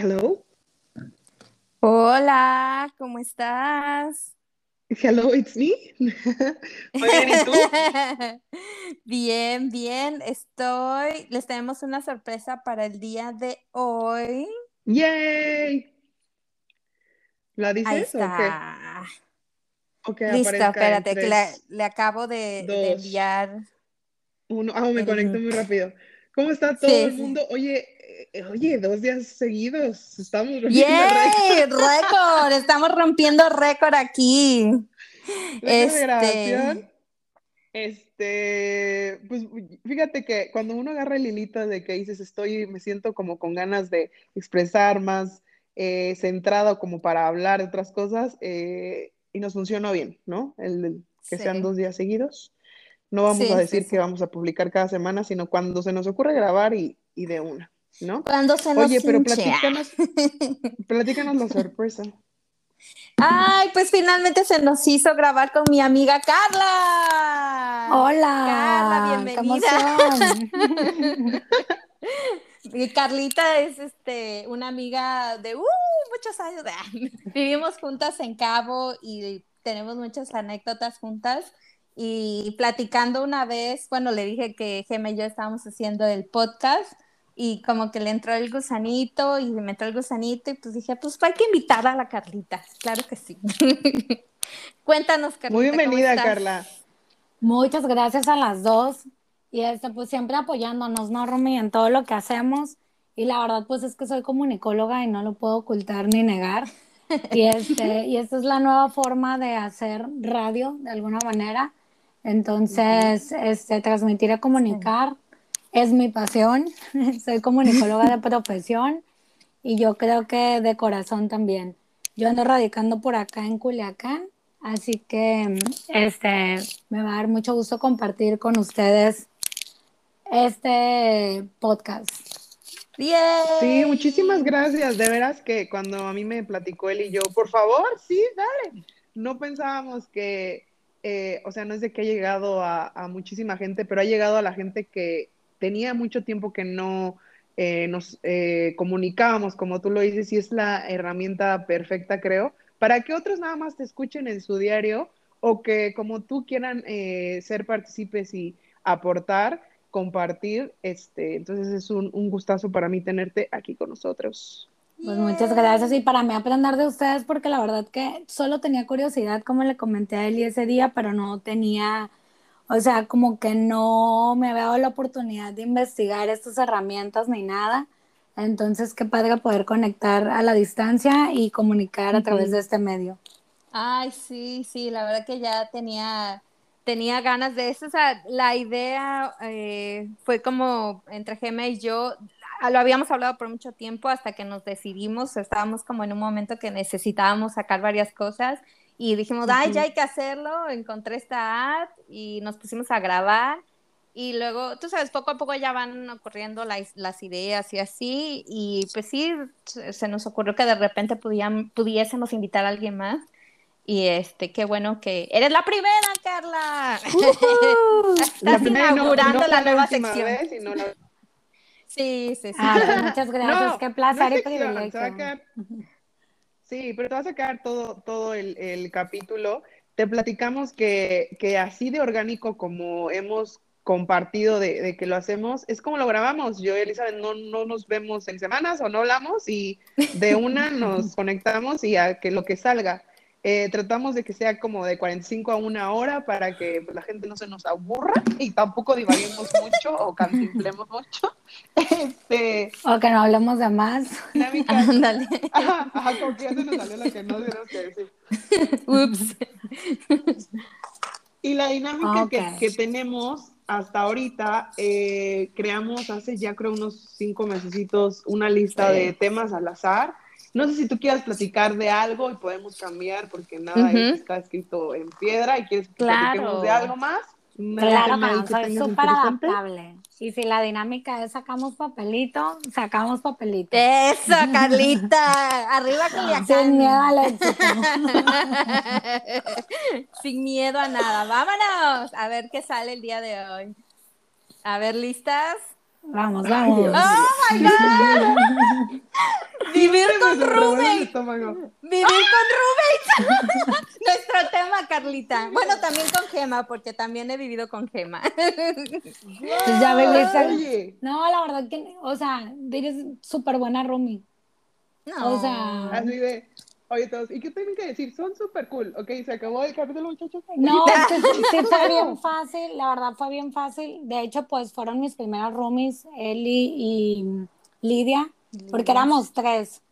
Hello. Hola, ¿cómo estás? Hello, it's me. Muy bien, ¿y tú? bien, bien, estoy. Les tenemos una sorpresa para el día de hoy. ¡Yay! ¿La Ahí dices o qué? está. O que Listo, espérate, que le, acabo de, enviar uno. Ah, me el conecto muy rápido. ¿Cómo está todo Sí, el mundo? Oye, oye, dos días seguidos. Estamos rompiendo ¡Yay! récord. Estamos rompiendo récord aquí. Este, Este, pues fíjate que cuando uno agarra el hilito de que dices estoy, me siento como con ganas de expresar más eh, centrado como para hablar de otras cosas eh, y nos funcionó bien, ¿no? El, el que sean dos días seguidos. No vamos a sí, decir que vamos a publicar cada semana, sino cuando se nos ocurre grabar y, y de una, ¿no? Cuando se nos Oye, pero platícanos, platícanos la sorpresa. Ay, pues finalmente se nos hizo grabar con mi amiga Carla. Carla, Hola, qué bienvenida. Y Carlita es este, una amiga de uh, muchos años. Vivimos juntas en Cabo y tenemos muchas anécdotas juntas. Y platicando una vez, bueno, le dije que Gemma y yo estábamos haciendo el podcast y como que le entró el gusanito y me entró el gusanito y pues dije, pues hay que invitar a la Carlita. Claro que sí. Cuéntanos, Muy Carlita, ¿cómo bienvenida, estás? Carla. Muchas gracias a las dos. Y este, pues siempre apoyándonos, ¿no, Romy? En todo lo que hacemos. Y la verdad, pues es que soy comunicóloga y no lo puedo ocultar ni negar. Y, este, y esta es la nueva forma de hacer radio, de alguna manera. Entonces, este, transmitir y Sí. Es mi pasión. Soy comunicóloga de profesión y yo creo que de corazón también. Yo ando radicando por acá en Culiacán, así que este, me va a dar mucho gusto compartir con ustedes este podcast. Sí, muchísimas ¡Yay! gracias. De veras que cuando a mí me platicó él y yo, por favor, sí, dale. No pensábamos que, eh, o sea, no es de que ha llegado a, a muchísima gente, pero ha llegado a la gente que tenía mucho tiempo que no eh, nos eh, comunicábamos, como tú lo dices, y es la herramienta perfecta, creo, para que otros nada más te escuchen en su diario o que como tú quieran eh, ser partícipes y aportar compartir. Este, entonces es un, un gustazo para mí tenerte aquí con nosotros. Pues muchas gracias y para mí aprender de ustedes porque la verdad que solo tenía curiosidad como le comenté a Eli ese día, pero no tenía, o sea, como que no me había dado la oportunidad de investigar estas herramientas ni nada. Entonces, qué padre poder conectar a la distancia y comunicar a través de este medio. Ay, sí, sí, la verdad que ya tenía, tenía ganas de eso. O sea, la idea eh, fue como entre Gema y yo, lo habíamos hablado por mucho tiempo hasta que nos decidimos, estábamos como en un momento que necesitábamos sacar varias cosas y dijimos, ay, ya hay que hacerlo, encontré esta app y nos pusimos a grabar. Y luego, tú sabes, poco a poco ya van ocurriendo las, las ideas y así, y pues sí, se nos ocurrió que de repente podían, pudiésemos invitar a alguien más. Y este, qué bueno que eres la primera, Carla. ¡Woohoo! La Estás primera y no, inaugurando no la la nueva sección. vez, y no la... Sí, sí, sí. Ah, muchas gracias, No, qué placer y privilegio. Sí, pero te vas a quedar todo, todo el, el capítulo. Te platicamos que, que así de orgánico como hemos compartido de, de que lo hacemos, es como lo grabamos. Yo y Elizabeth no, no nos vemos en semanas o no hablamos y de una nos conectamos y a que lo que salga. Eh, tratamos de que sea como de 45 a una hora para que pues, la gente no se nos aburra y tampoco divaguemos mucho o cantinflemos mucho. Este, O que no hablemos de más. dinámica, Ándale. ajá, ajá, como que ya se nos salió la que no tenemos que decir. Ups. Y la dinámica que, que tenemos hasta ahorita, eh, creamos hace ya creo unos cinco mesecitos una lista de temas al azar. No sé si tú quieras platicar de algo y podemos cambiar porque nada Ujú. está escrito en piedra y quieres que platiquemos de Claro. algo más. Claro, no, soy tengas súper adaptable. Y si la dinámica es sacamos papelito, sacamos papelito. Eso, Carlita. Arriba Culiacán. Sin miedo al éxito. Sin miedo a nada. Vámonos. A ver qué sale el día de hoy. A ver, ¿listas? Vamos, vamos. Dios. ¡Oh, my God! Vivir con roommates. Vivir con roommates. Nuestro tema, Carlita. Bueno, también con Gema, porque también he vivido con Gema. Pues ya. Oye, No, la verdad que, o sea, eres súper buena roomie. No. O sea, así de, oye todos, ¿y qué tienen que decir? Son súper cool. Ok, se acabó el capítulo, muchachos. No, es que sí, sí fue bien fácil, la verdad fue bien fácil. De hecho, pues fueron mis primeras roomies, Eli y Lidia, porque éramos tres.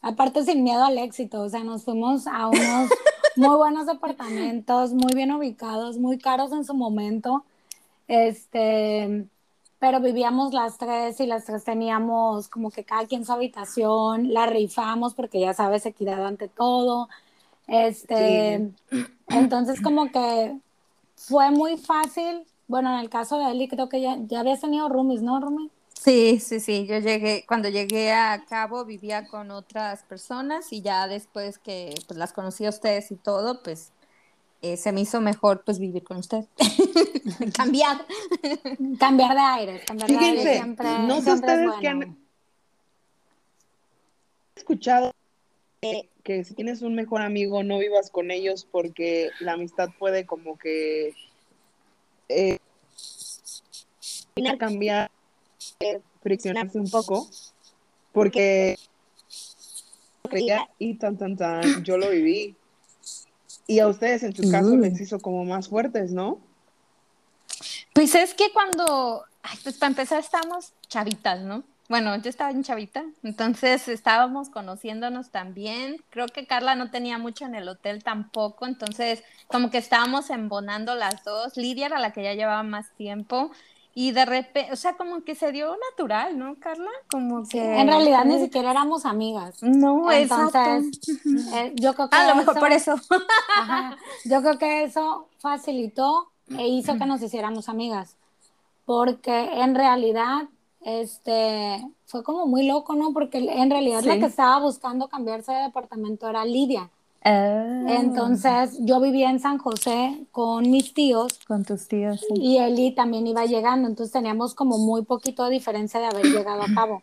Aparte, sin miedo al éxito, o sea, nos fuimos a unos muy buenos departamentos, muy bien ubicados, muy caros en su momento. Este, pero vivíamos las tres y las tres teníamos como que cada quien su habitación, la rifamos porque ya sabes, equidad ante todo. Este, entonces como que fue muy fácil. Bueno, en el caso de Eli creo que ya, ya habías tenido roomies, ¿no, Rumi? Sí, sí, sí. Yo llegué, cuando llegué a Cabo vivía con otras personas y ya después que pues, las conocí a ustedes y todo, pues eh, se me hizo mejor pues vivir con ustedes. Cambiar. Cambiar de aires, cambiar de Fíjense, siempre, no sé ustedes qué bueno. han escuchado que, que si tienes un mejor amigo no vivas con ellos porque la amistad puede como que eh, cambiar, eh, friccionarse un poco porque creía y tan tan tan yo lo viví y a ustedes en su caso les hizo como más fuertes, ¿no? Pues es que cuando, ay, pues para empezar estábamos chavitas, ¿no? Bueno, yo estaba en chavita, entonces estábamos conociéndonos también. Creo que Carla no tenía mucho en el hotel tampoco, entonces como que estábamos embonando las dos. Lidia era la que ya llevaba más tiempo y de repente, o sea, como que se dio natural, ¿no, Carla? Como que... En realidad ni siquiera éramos amigas. No, Entonces, exacto. eh, yo creo que A lo mejor por eso. Ajá. Yo creo que eso facilitó e hizo que nos hiciéramos amigas. Porque en realidad, este, fue como muy loco, ¿no? Porque en realidad la que estaba buscando cambiarse de departamento era Lidia. Ah, Entonces, yo vivía en San José con mis tíos con tus tíos. sí. y Eli también iba llegando. Entonces, teníamos como muy poquito de diferencia de haber llegado a cabo.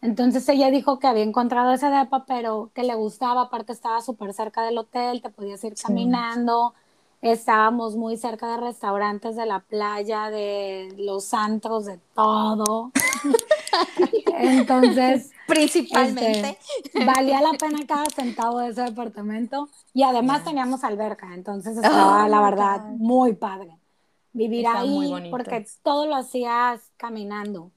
Entonces ella dijo que había encontrado ese depa, pero que le gustaba, aparte estaba súper cerca del hotel, te podías ir caminando, estábamos muy cerca de restaurantes, de la playa, de los antros, de todo. Entonces, Principalmente. este, valía la pena cada centavo de ese departamento y además teníamos alberca, entonces estaba, Oh, la my verdad, God. muy padre vivir Está ahí porque todo lo hacías caminando.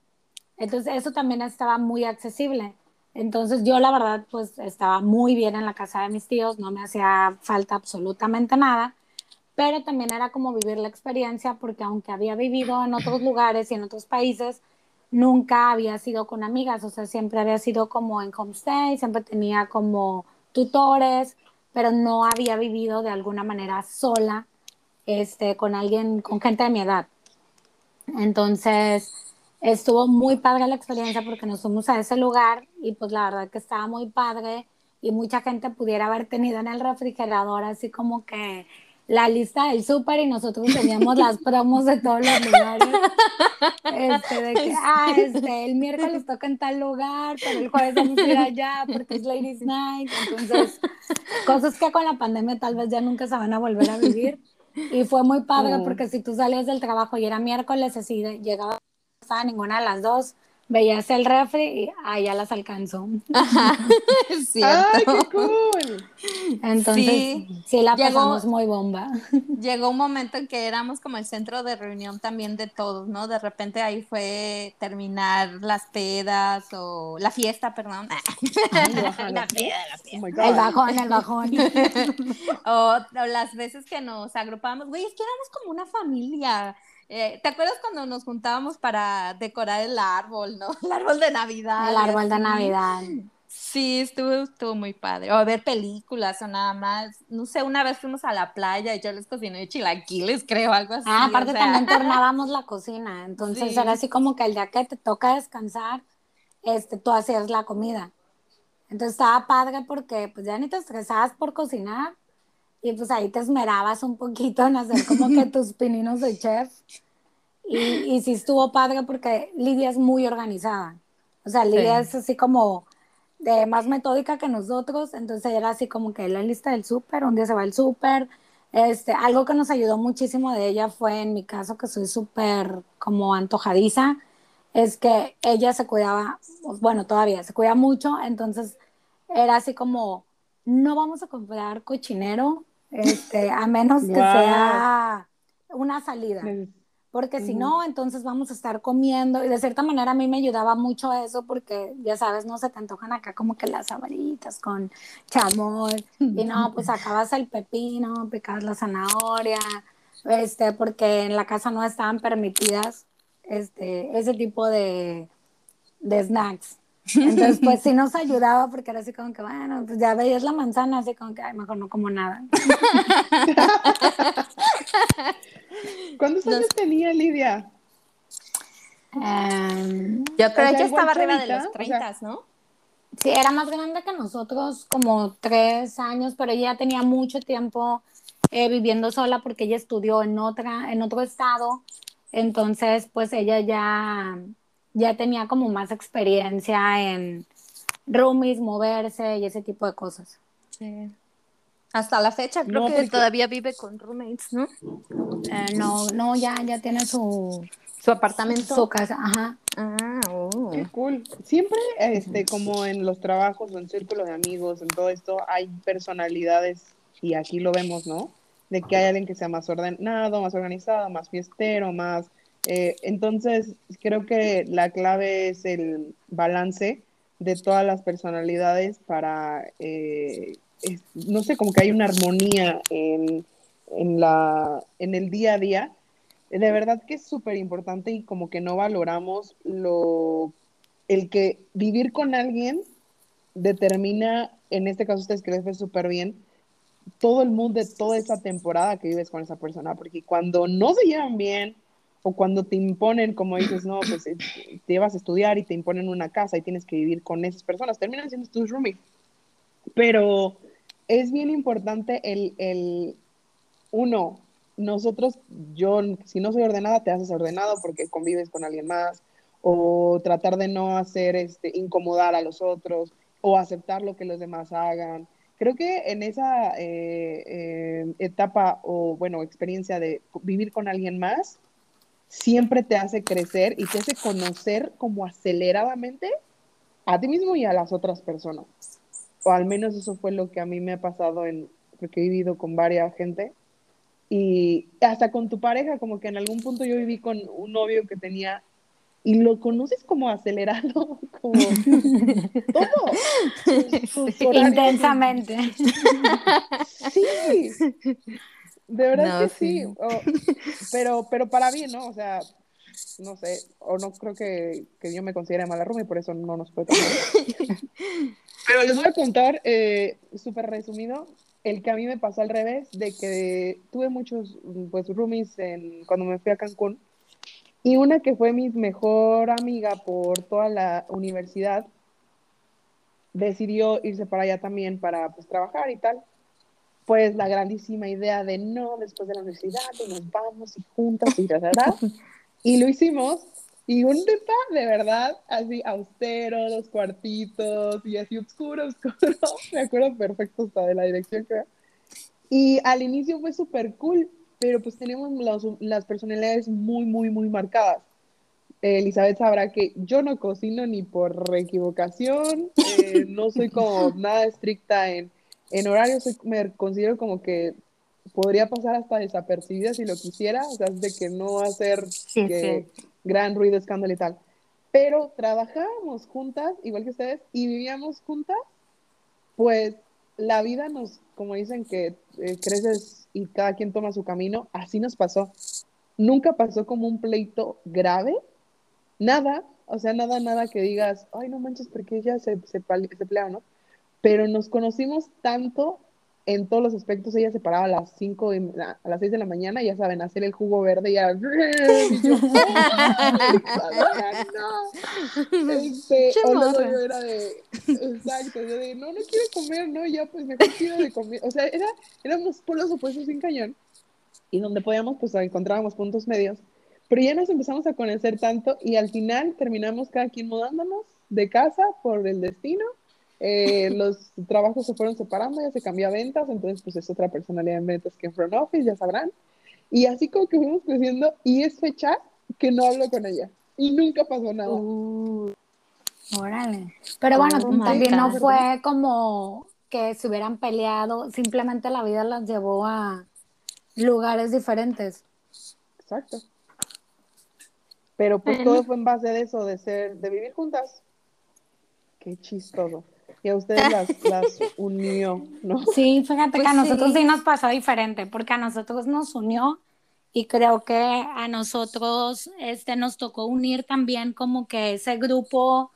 Entonces eso también estaba muy accesible. Entonces yo la verdad pues estaba muy bien en la casa de mis tíos, no me hacía falta absolutamente nada, pero también era como vivir la experiencia porque aunque había vivido en otros lugares y en otros países, nunca había sido con amigas, o sea, siempre había sido como en homestay, siempre tenía como tutores, pero no había vivido de alguna manera sola este, con alguien, con gente de mi edad. Entonces, estuvo muy padre la experiencia porque nos fuimos a ese lugar y pues la verdad que estaba muy padre y mucha gente pudiera haber tenido en el refrigerador así como que la lista del súper y nosotros teníamos las promos de todos los lugares. Este, de que, ah, este, el miércoles toca en tal lugar, pero el jueves vamos a ir allá porque es Ladies Night. Entonces, cosas que con la pandemia tal vez ya nunca se van a volver a vivir. Y fue muy padre Mm. porque si tú salías del trabajo y era miércoles, así llegaba, no estaba ninguna de las dos, veías el refri y ah, ya las alcanzó. Es cierto. ¡Ay, qué cool! Entonces, Sí. sí, la Llegó- pasamos muy bomba. Llegó un momento en que éramos como el centro de reunión también de todos, ¿no? De repente ahí fue terminar las pedas o la fiesta, perdón. Ay, la peda, la Oh fiesta. my El bajón, el bajón. O, o las veces que nos agrupábamos, güey, es que éramos como una familia. Eh, ¿Te acuerdas cuando nos juntábamos para decorar el árbol, no? El árbol de Navidad. El árbol de? Navidad. Sí, estuvo, estuvo muy padre. O ver películas o nada más. No sé, una vez fuimos a la playa y yo les cociné chilaquiles, creo, algo así. Ah, o aparte sea, también turnábamos la cocina, entonces Sí. era así como que el día que te toca descansar, este, tú hacías la comida. Entonces estaba padre porque pues ya ni te estresabas por cocinar y pues ahí te esmerabas un poquito en hacer como que tus pininos de chef. Y, y sí estuvo padre porque Lidia es muy organizada. O sea, Lidia Sí. es así como de más metódica que nosotros, entonces era así como que la lista del súper, un día se va al súper, este, algo que nos ayudó muchísimo de ella fue en mi caso que soy súper como antojadiza, es que ella se cuidaba, bueno, todavía se cuida mucho, entonces era así como, no vamos a comprar cochinero, este, a menos que sea una salida. Porque si no, entonces vamos a estar comiendo. Y de cierta manera a mí me ayudaba mucho eso porque, ya sabes, no se te antojan acá como que las sabaritas con chamoy. Y no, pues acabas el pepino, picabas la zanahoria, este, porque en la casa no estaban permitidas este, ese tipo de, de snacks. Entonces, pues sí nos ayudaba porque era así como que, bueno, pues ya veías la manzana, así como que, ay, mejor no como nada. ¿Cuántos años tenía Lidia? Em, Yo creo sea, que estaba arriba de los o 30, sea- ¿no? sí, era más grande que nosotros, como tres años, pero ella tenía mucho tiempo eh, viviendo sola porque ella estudió en otra, en otro estado. Entonces, pues ella ya, ya tenía como más experiencia en roomies, moverse y ese tipo de cosas. Sí. Hasta la fecha creo No, que porque- todavía vive con roommates, ¿no? Eh, no, no, ya, ya tiene su, Su apartamento. su casa, ajá. Ah, oh. Qué cool. Siempre, este, como en los trabajos o en círculo de amigos, en todo esto, hay personalidades, y aquí lo vemos, ¿no? De que hay alguien que sea más ordenado, más organizado, más fiestero, más... eh, entonces, creo que la clave es el balance de todas las personalidades para, eh, no sé, como que hay una armonía en, en, la, en el día a día. De verdad que es súper importante y como que no valoramos lo, el que vivir con alguien determina, en este caso ustedes que les fue súper bien, todo el mood de toda esa temporada que vives con esa persona, porque cuando no se llevan bien o cuando te imponen, como dices, no, pues eh, te llevas a estudiar y te imponen una casa y tienes que vivir con esas personas, terminan siendo tus roomies. Pero es bien importante el, el, uno, nosotros, yo, si no soy ordenada, te haces ordenado porque convives con alguien más, o tratar de no hacer, este, incomodar a los otros, o aceptar lo que los demás hagan. Creo que en esa eh, eh, etapa o, bueno, experiencia de vivir con alguien más, siempre te hace crecer y te hace conocer como aceleradamente a ti mismo y a las otras personas. O al menos eso fue lo que a mí me ha pasado en, porque he vivido con varias gente. Y hasta con tu pareja, como que en algún punto yo viví con un novio que tenía y lo conoces como acelerado, como todo. Sus- sus Intensamente. Sí, de verdad No, que sí. O- pero, pero para bien, ¿no? O sea, no sé, o no creo que, que yo me considere mala roomie, por eso no nos puede tocar. Pero les voy a contar, eh, súper resumido, el que a mí me pasó al revés, de que tuve muchos, pues, roomies en, cuando me fui a Cancún, y una que fue mi mejor amiga por toda la universidad, decidió irse para allá también para, pues, trabajar y tal pues la grandísima idea de no, después de la universidad, y nos vamos y juntas y ta, ta, ta. Y lo hicimos. Y un depa de verdad, así austero, los cuartitos y así oscuro, oscuro. Me acuerdo perfecto hasta de la dirección que. Y al inicio fue súper cool, pero pues tenemos las, las personalidades muy, muy, muy marcadas. Elizabeth sabrá que yo no cocino ni por equivocación, eh, no soy como nada estricta en, en horario, soy- me considero como que podría pasar hasta desapercibida si lo quisiera, o sea, de que no hacer Sí, que gran ruido, escándalo y tal. Pero trabajábamos juntas, igual que ustedes, y vivíamos juntas, pues la vida nos, como dicen que eh, creces y cada quien toma su camino, así nos pasó. Nunca pasó como un pleito grave, nada, o sea, nada, nada que digas, ay, no manches, porque ella se, se, se pelea, ¿no? Pero nos conocimos tanto en todos los aspectos. Ella se paraba a las 5, de- a las 6 de la mañana, ya saben, hacer el jugo verde y ya. Y yo, ¡ay, Isadora, no! Este, o luego yo era de, exacto, yo de, no, no quiero comer, no, ya, pues mejor quiero de comer. O sea, era, éramos polos opuestos sin cañón. Y donde podíamos, pues encontrábamos puntos medios. Pero ya nos empezamos a conocer tanto y al final terminamos cada quien mudándonos de casa por el destino eh, los trabajos se fueron separando, ya se cambió a ventas, entonces pues es otra personalidad en ventas que en front office, ya sabrán. Y así como que fuimos creciendo y es fecha que no hablo con ella y nunca pasó nada. Uh, órale. Pero bueno, Oh, también no fue como que se hubieran peleado, simplemente la vida las llevó a lugares diferentes. Exacto. Pero pues todo fue en base de eso, de ser, de vivir juntas. Qué chistoso. Y a ustedes las, las unió, ¿no? Sí, fíjate Pues que a nosotros sí. sí nos pasó diferente, porque a nosotros nos unió y creo que a nosotros este, nos tocó unir también como que ese grupo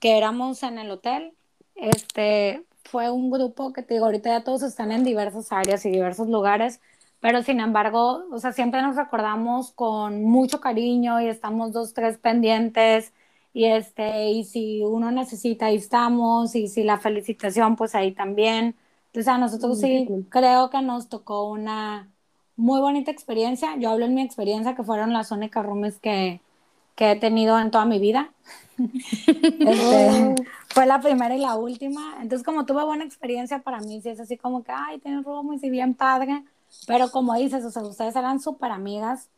que éramos en el hotel, este, fue un grupo que te digo, ahorita ya todos están en diversas áreas y diversos lugares, pero sin embargo, o sea, siempre nos recordamos con mucho cariño y estamos dos, tres pendientes y este, y si uno necesita, ahí estamos, y si la felicitación, pues ahí también. Entonces a nosotros sí cool. creo que nos tocó una muy bonita experiencia. Yo hablo en mi experiencia, que fueron las únicas roomies que, que he tenido en toda mi vida. Este, fue la primera y la última. Entonces, como tuve buena experiencia, para mí sí es así como que, ay, tienes roomies y bien padre. Pero como dices, o sea, ustedes eran súper amigas.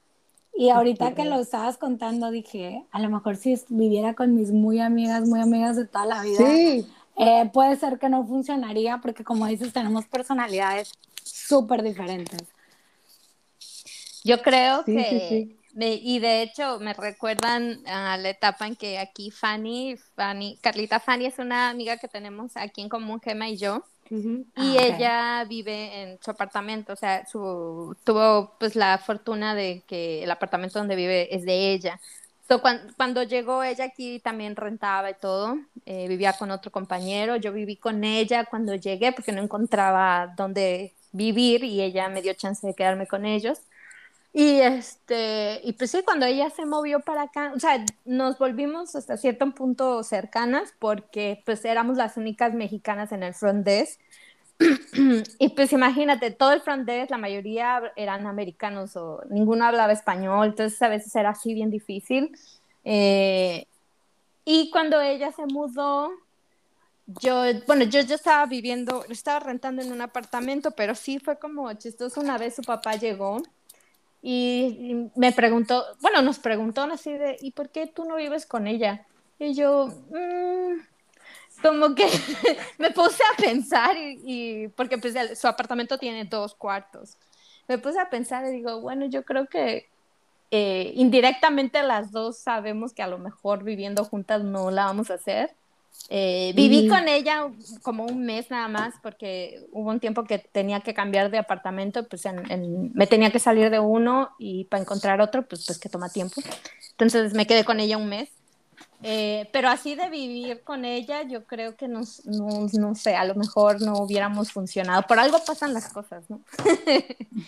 Y ahorita que lo estabas contando, dije, a lo mejor si viviera con mis muy amigas, muy amigas de toda la vida, Sí, eh, puede ser que no funcionaría porque como dices, tenemos personalidades súper diferentes. Yo creo Sí, que, sí, sí. me- y de hecho me recuerdan a la etapa en que aquí Fanny, Fanny, Carlita Fanny es una amiga que tenemos aquí en común, Gemma y yo, Ujú. y Ah, ella vive en su apartamento, o sea, su, tuvo pues la fortuna de que el apartamento donde vive es de ella. So, cuan- cuando, llegó ella aquí también rentaba y todo, eh, vivía con otro compañero, yo viví con ella cuando llegué porque no encontraba dónde vivir y ella me dio chance de quedarme con ellos. Y este, y pues sí, cuando ella se movió para acá, o sea, nos volvimos hasta cierto punto cercanas porque pues éramos las únicas mexicanas en el front desk. Y pues imagínate, todo el front desk, la mayoría eran americanos o ninguno hablaba español, entonces a veces era así bien difícil. Eh, y cuando ella se mudó, yo, bueno, yo, yo estaba viviendo, estaba rentando en un apartamento, pero sí fue como chistoso. Una vez su papá llegó y, me preguntó, bueno, nos preguntó así de, ¿y por qué tú no vives con ella? Y yo, "Mm", como que me puse a pensar y, porque pues su apartamento tiene dos cuartos. Me puse a pensar y digo, bueno, yo creo que eh, indirectamente las dos sabemos que a lo mejor viviendo juntas no la vamos a hacer. Eh, viví Mm. con ella como un mes nada más porque hubo un tiempo que tenía que cambiar de apartamento, pues en- en- me tenía que salir de uno y para encontrar otro, pues, pues que toma tiempo. Entonces me quedé con ella un mes. Eh, pero así de vivir con ella, yo creo que nos, no, no sé, a lo mejor no hubiéramos funcionado. Por algo pasan las cosas, ¿no?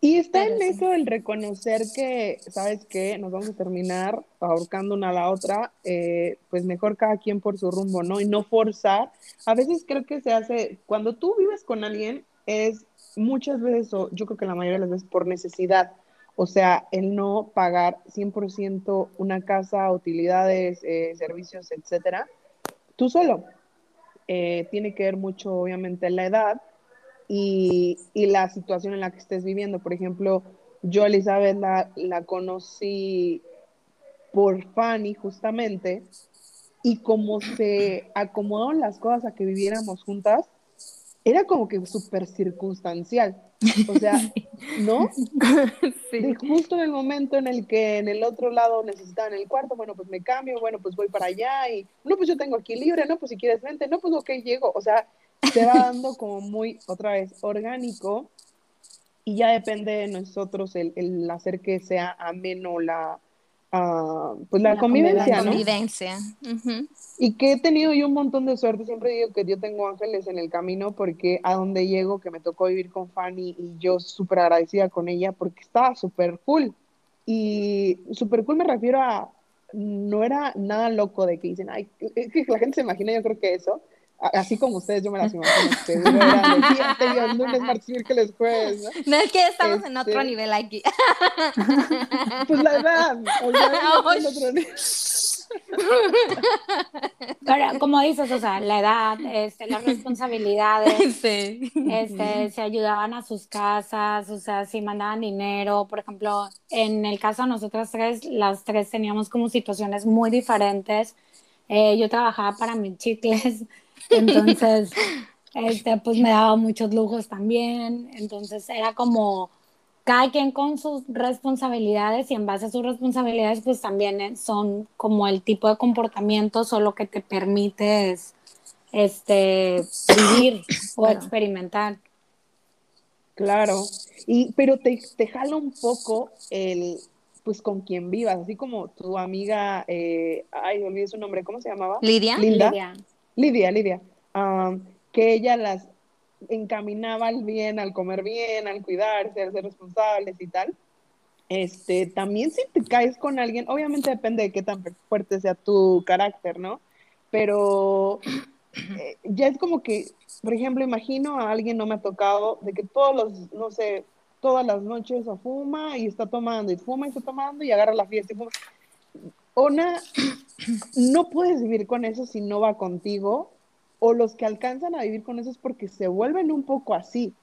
Y está Pero en sí. eso el reconocer que, ¿sabes qué? Nos vamos a terminar ahorcando una a la otra, eh, pues mejor cada quien por su rumbo, ¿no? Y no forzar. A veces creo que se hace, cuando tú vives con alguien, es muchas veces, o yo creo que la mayoría de las veces por necesidad. O sea, el no pagar 100% una casa, utilidades, eh, servicios, etcétera, tú solo. Eh, tiene que ver mucho, obviamente, la edad y, y la situación en la que estés viviendo. Por ejemplo, yo a Elizabeth la, la conocí por Fanny justamente y como se acomodaron las cosas a que viviéramos juntas, era como que súper circunstancial. O sea, ¿no? De justo en el momento en el que en el otro lado necesitaban el cuarto, bueno, pues me cambio, bueno, pues voy para allá y, no, pues yo tengo aquí libre, no, pues si quieres vente, no, pues ok, llego. O sea, se va dando como muy, otra vez, orgánico y ya depende de nosotros el, el hacer que sea ameno la, ah, pues la, La convivencia, La ¿no? convivencia. Ujú. Y que he tenido yo un montón de suerte, siempre digo que yo tengo ángeles en el camino porque a donde llego, que me tocó vivir con Fanny y yo súper agradecida con ella porque estaba súper cool. Y súper cool me refiero a, no era nada loco de que dicen, ay, es que la gente se imagina, yo creo que eso, así como ustedes, yo me las imagino, fíjate, Dios, lunes, martes, miércoles, jueves, ¿no? No es que estamos en otro Este- nivel aquí. Pues la edad, o sea, otro nivel. Pero como dices, o sea, la edad, este, las responsabilidades, este, se ayudaban a sus casas, o sea, si mandaban dinero, por ejemplo, en el caso de nosotras tres, las tres teníamos como situaciones muy diferentes. Eh, yo trabajaba para mis chicles, entonces, este, pues me daba muchos lujos también, entonces era como cada quien con sus responsabilidades y en base a sus responsabilidades pues también eh, son como el tipo de comportamientos o lo que te permite este, vivir o experimentar. Claro, y, pero te, te jala un poco el, pues con quien vivas, así como tu amiga, eh, ay, olvidé su nombre, ¿cómo se llamaba? Lidia. Lidia. Lidia, Lidia. que ella las encaminaba al bien, al comer bien, al cuidarse, al ser responsables y tal. Este, también si te caes con alguien, obviamente depende de qué tan fuerte sea tu carácter, ¿no? Pero eh, ya es como que, por ejemplo, imagino a alguien, no me ha tocado, de que todos los, no sé, todas las noches o fuma y está tomando, y fuma y está tomando y agarra la fiesta y fuma. Una, no puedes vivir con eso si no va contigo o los que alcanzan a vivir con eso es porque se vuelven un poco así.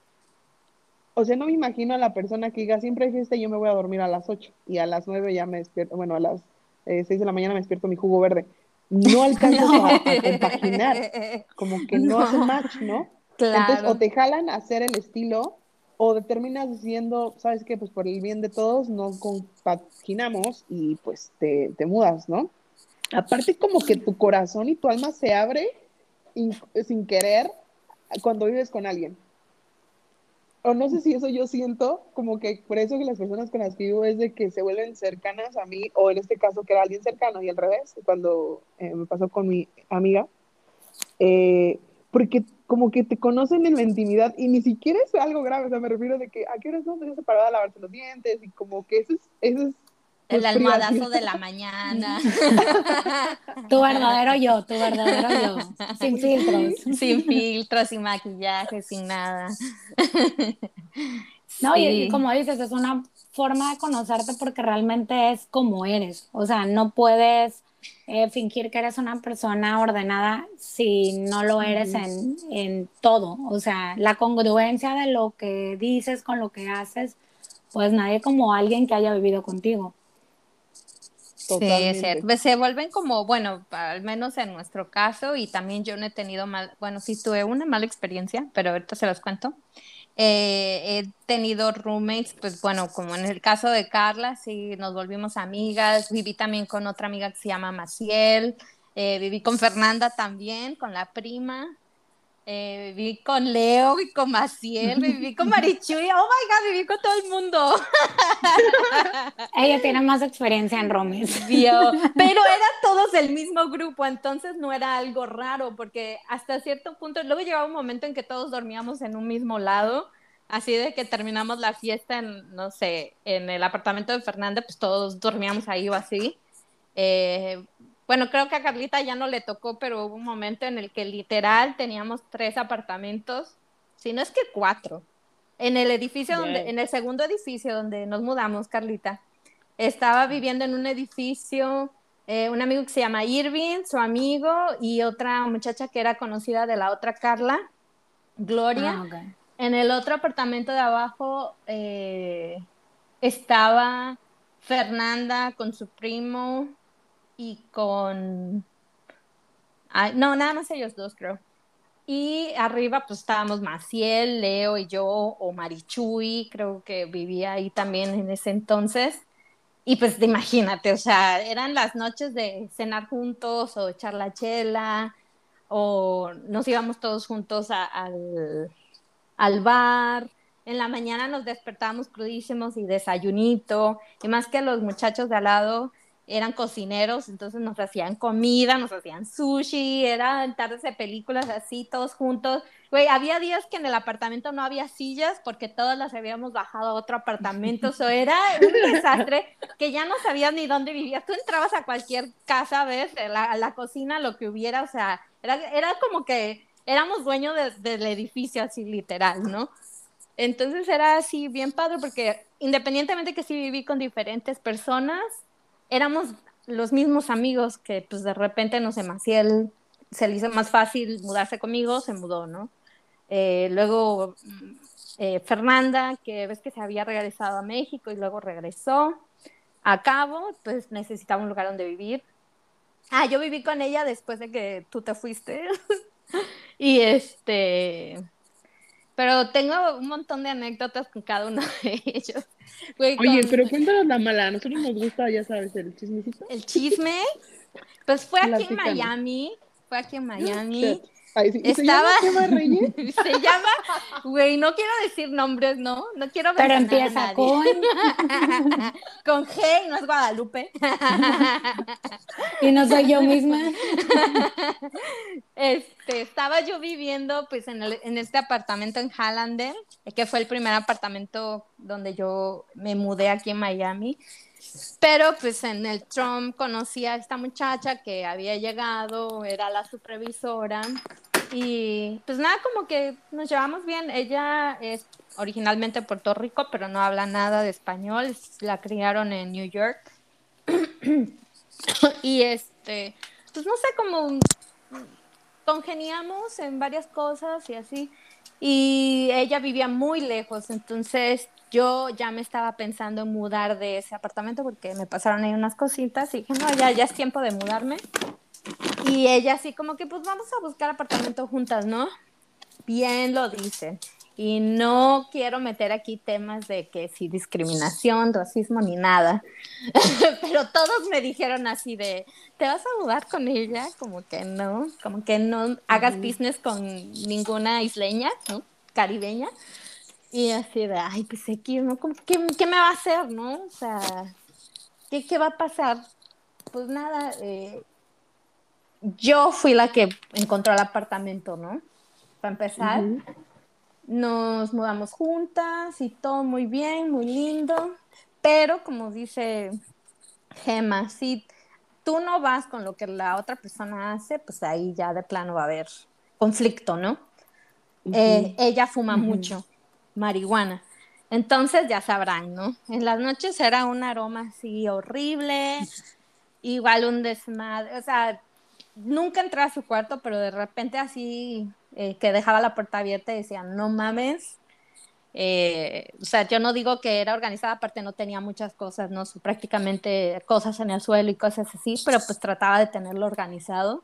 O sea, no me imagino a la persona que diga, siempre hay fiesta y yo me voy a dormir a las 8 y a las 9 ya me despierto, bueno, a las eh, 6 de la mañana me despierto mi jugo verde. No alcanzas a, compaginar, como que no, hace match, ¿no? Entonces, o te jalan a hacer el estilo, o terminas diciendo, ¿sabes qué? Pues por el bien de todos no compaginamos y pues te, te mudas, ¿no? Aparte como que tu corazón y tu alma se abre sin querer cuando vives con alguien. O no sé si eso yo siento, como que por eso que las personas con las que vivo es de que se vuelven cercanas a mí, o en este caso que era alguien cercano y al revés, cuando eh, me pasó con mi amiga, eh, porque como que te conocen en la intimidad y ni siquiera es algo grave, o sea, me refiero de que a qué horas no te separada a lavarte los dientes y como que eso es, eso es el almohadazo de la mañana. tu verdadero yo, tu verdadero yo. Sin filtros. Sin filtros, sin maquillaje, sin nada. No, y, como dices, es una forma de conocerte porque realmente es como eres. O sea, no puedes eh, fingir que eres una persona ordenada si no lo eres en, en todo. O sea, la congruencia de lo que dices con lo que haces, pues nadie como alguien que haya vivido contigo. Sí, es cierto. Pues, se vuelven como, bueno, al menos en nuestro caso, y también yo no he tenido mal, bueno, sí tuve una mala experiencia, pero ahorita se los cuento. Eh, he tenido roommates, pues bueno, como en el caso de Carla, sí, nos volvimos amigas. Viví también con otra amiga que se llama Maciel. Eh, viví con Fernanda también, con la prima. Eh, viví con Leo y con Maciel, viví con Marichuy, oh my god, viví con todo el mundo. Ella tiene más experiencia en Romes. pero eran todos del mismo grupo, entonces no era algo raro, porque hasta cierto punto, luego llegaba un momento en que todos dormíamos en un mismo lado, así de que terminamos la fiesta en, no sé, en el apartamento de Fernanda, pues todos dormíamos ahí o así. Eh, bueno, creo que a Carlita ya no le tocó, pero hubo un momento en el que literal teníamos tres apartamentos, si no es que cuatro, en el edificio donde, en el segundo edificio donde nos mudamos, Carlita. Estaba viviendo en un edificio, eh, un amigo que se llama Irving, su amigo, y otra muchacha que era conocida de la otra Carla, Gloria. Ah, en el otro apartamento de abajo eh, estaba Fernanda con su primo, y con... no, nada más ellos dos, creo. Y arriba pues estábamos Maciel, Leo y yo, o Marichuy, creo que vivía ahí también en ese entonces. Y pues imagínate, o sea, eran las noches de cenar juntos o echar la chela, o nos íbamos todos juntos al, al bar. En la mañana nos despertábamos crudísimos y desayunito. Y más que los muchachos de al lado, eran cocineros, entonces nos hacían comida, nos hacían sushi, eran tardes de películas así, todos juntos. Güey, había días que en el apartamento no había sillas porque todas las habíamos bajado a otro apartamento, eso era un desastre que ya no sabías ni dónde vivías. Tú entrabas a cualquier casa, ¿ves? A la, cocina, lo que hubiera, o sea, era, era como que éramos dueños del edificio así literal, ¿no? Entonces era así bien padre porque independientemente que sí viví con diferentes personas, éramos los mismos amigos que pues de repente, no sé, Maciel se le hizo más fácil mudarse conmigo, se mudó, ¿no? Eh, luego mm, eh, Fernanda, que ves que se había regresado a México y luego regresó a Cabo, pues necesitaba un lugar donde vivir. Ah, yo viví con ella después de que tú te fuiste. y este, pero tengo un montón de anécdotas con cada uno de ellos. Oye, pero cuéntanos la mala. A nosotros nos gusta, ya sabes, el chismecito. El chisme. Pues fue aquí en Miami. Fue aquí en Miami. Estaba... ¿Se llama Reyes? Se llama, güey, no quiero decir nombres, ¿no? No quiero Pero empieza con... con G y no es Guadalupe. y no soy yo misma. Este, estaba yo viviendo pues en, el, en este apartamento en Hallander, que fue el primer apartamento donde yo me mudé aquí en Miami. Pero pues en el Trump conocí a esta muchacha que había llegado, era la supervisora y pues nada, como que nos llevamos bien. Ella es originalmente de Puerto Rico, pero no habla nada de español, la criaron en New York. y este, pues no sé, como congeniamos en varias cosas y así. Y ella vivía muy lejos, entonces yo ya me estaba pensando en mudar de ese apartamento porque me pasaron ahí unas cositas y dije, no, ya, ya es tiempo de mudarme. Y ella así como que, pues vamos a buscar apartamento juntas, ¿no? Bien lo dice. Y no quiero meter aquí temas de que si discriminación, racismo ni nada. Pero todos me dijeron así de, ¿te vas a mudar con ella? Como que no, como que no hagas business con ninguna isleña, ¿no? Caribeña. Y así de, ay, pues aquí, ¿no? ¿Qué, ¿Qué, me va a hacer, no? O sea, ¿qué, qué va a pasar? Pues nada, eh, yo fui la que encontró el apartamento, ¿no? Para empezar, nos mudamos juntas y todo muy bien, muy lindo, pero como dice Gemma, si tú no vas con lo que la otra persona hace, pues ahí ya de plano va a haber conflicto, ¿no? Eh, ella fuma mucho marihuana. Entonces ya sabrán, ¿no? En las noches era un aroma así horrible, igual un desmadre, o sea, nunca entré a su cuarto, pero de repente así eh, que dejaba la puerta abierta y decía, no mames. Eh, o sea, yo no digo que era organizada, aparte no tenía muchas cosas, ¿no? Prácticamente cosas en el suelo y cosas así, pero pues trataba de tenerlo organizado.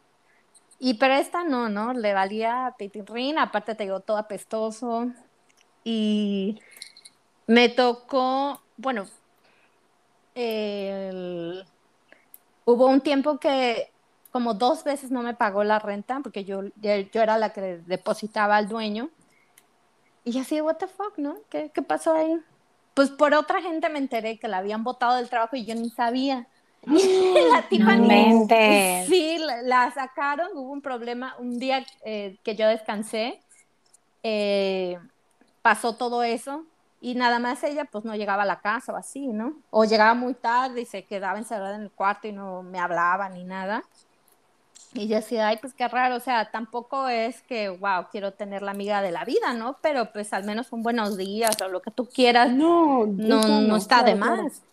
Y pero esta no, ¿no? Le valía pitirrín, aparte te digo todo apestoso, y me tocó, bueno, hubo un tiempo que como dos veces no me pagó la renta porque yo, yo era la que depositaba al dueño. Y así, what the fuck, ¿no? ¿Qué, ¿Qué, pasó ahí? Pues por otra gente me enteré que la habían botado del trabajo y yo ni sabía. la tipa no Sí, la, sacaron, hubo un problema. Un día eh, que yo descansé, eh, pasó todo eso y nada más ella pues no llegaba a la casa o así, ¿no? O llegaba muy tarde y se quedaba encerrada en el cuarto y no me hablaba ni nada. Y yo decía, ay, pues qué raro, o sea, tampoco es que, wow, quiero tener la amiga de la vida, ¿no? Pero pues al menos un buenos días o lo que tú quieras, no, no, no, está de más.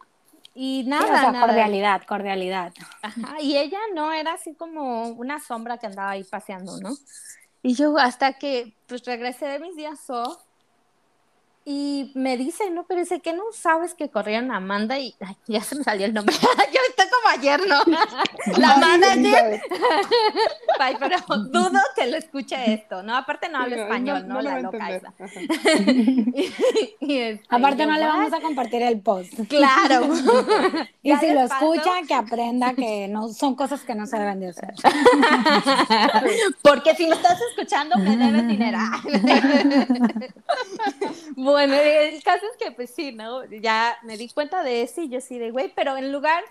Y nada, nada. cordialidad, cordialidad. Ajá, y ella no era así como una sombra que andaba ahí paseando, ¿no? Y yo hasta que pues regresé de mis días off, y me dice, no, pero dice que no sabes que corrieron a Amanda y ya se me salió el nombre. Yo estoy como ayer, ¿no? La Amanda Ay, pero dudo que lo escuche esto, ¿no? Aparte no habla español, ¿no? La loca esa. y, este, Aparte no le vamos a compartir el post. Claro. y si lo escucha, que aprenda que no son cosas que no se deben de hacer. Porque si lo estás escuchando, me debes dinero. bueno, bueno, el caso es que pues sí, ¿no? Ya me di cuenta de eso y yo sí de, güey, pero en lugar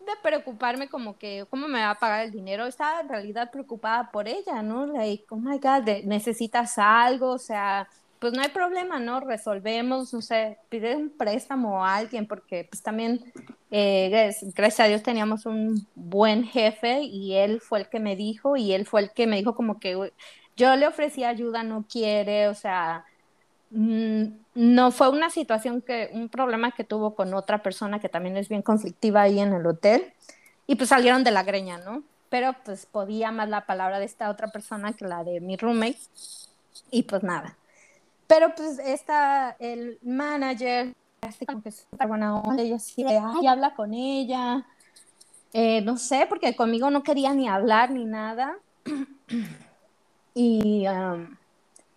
de preocuparme como que cómo me va a pagar el dinero, estaba en realidad preocupada por ella, ¿no? Like, oh my God, necesitas algo, o sea, pues no hay problema, ¿no? Resolvemos, no sé, pide un préstamo a alguien, porque pues también, eh, gracias a Dios teníamos un buen jefe y él fue el que me dijo y él fue el que me dijo como que yo le ofrecí ayuda, no quiere, o sea, no fue una situación que, un problema que tuvo con otra persona que también es bien conflictiva ahí en el hotel. y pues salieron de la greña, ¿no? Pero pues podía más la palabra de esta otra persona que la de mi roommate y pues nada. Pero pues esta, el manager, así como que súper buena onda, y así, ay, habla con ella, eh, no sé, porque conmigo no quería ni hablar ni nada. y,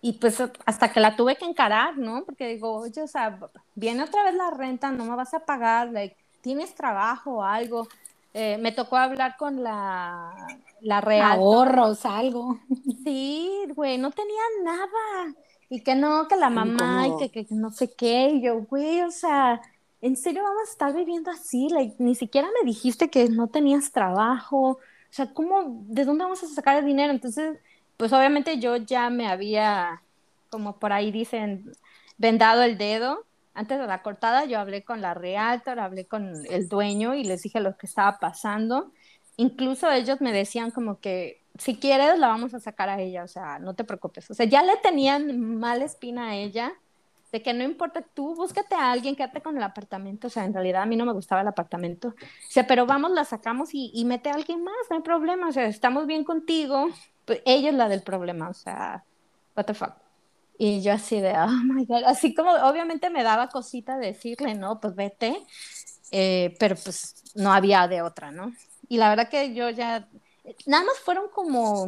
y pues hasta que la tuve que encarar, ¿no? Porque digo, oye, o sea, viene otra vez la renta, no me vas a pagar, like, tienes trabajo o algo. Eh, me tocó hablar con la, la real. Ahorros, algo. Sí, güey, no tenía nada. Y que no, que la mamá y que, que, no sé qué. Y yo, güey, o sea, ¿en serio vamos a estar viviendo así? Like, ni siquiera me dijiste que no tenías trabajo. O sea, ¿cómo, de dónde vamos a sacar el dinero? Entonces, pues obviamente yo ya me había, como por ahí dicen, vendado el dedo. Antes de la cortada yo hablé con la realtor, hablé con el dueño y les dije lo que estaba pasando. Incluso ellos me decían como que si quieres la vamos a sacar a ella, o sea, no te preocupes. O sea, ya le tenían mala espina a ella de que no importa, tú búscate a alguien, quédate con el apartamento, o sea, en realidad a mí no me gustaba el apartamento, o sea, pero vamos, la sacamos y, mete a alguien más, no hay problema, o sea, estamos bien contigo, ella es la del problema, o sea, what the fuck. Y yo así de, oh my God, así como obviamente me daba cosita decirle, no, pues vete, eh, pero pues no había de otra, ¿no? Y la verdad que yo ya, nada más fueron como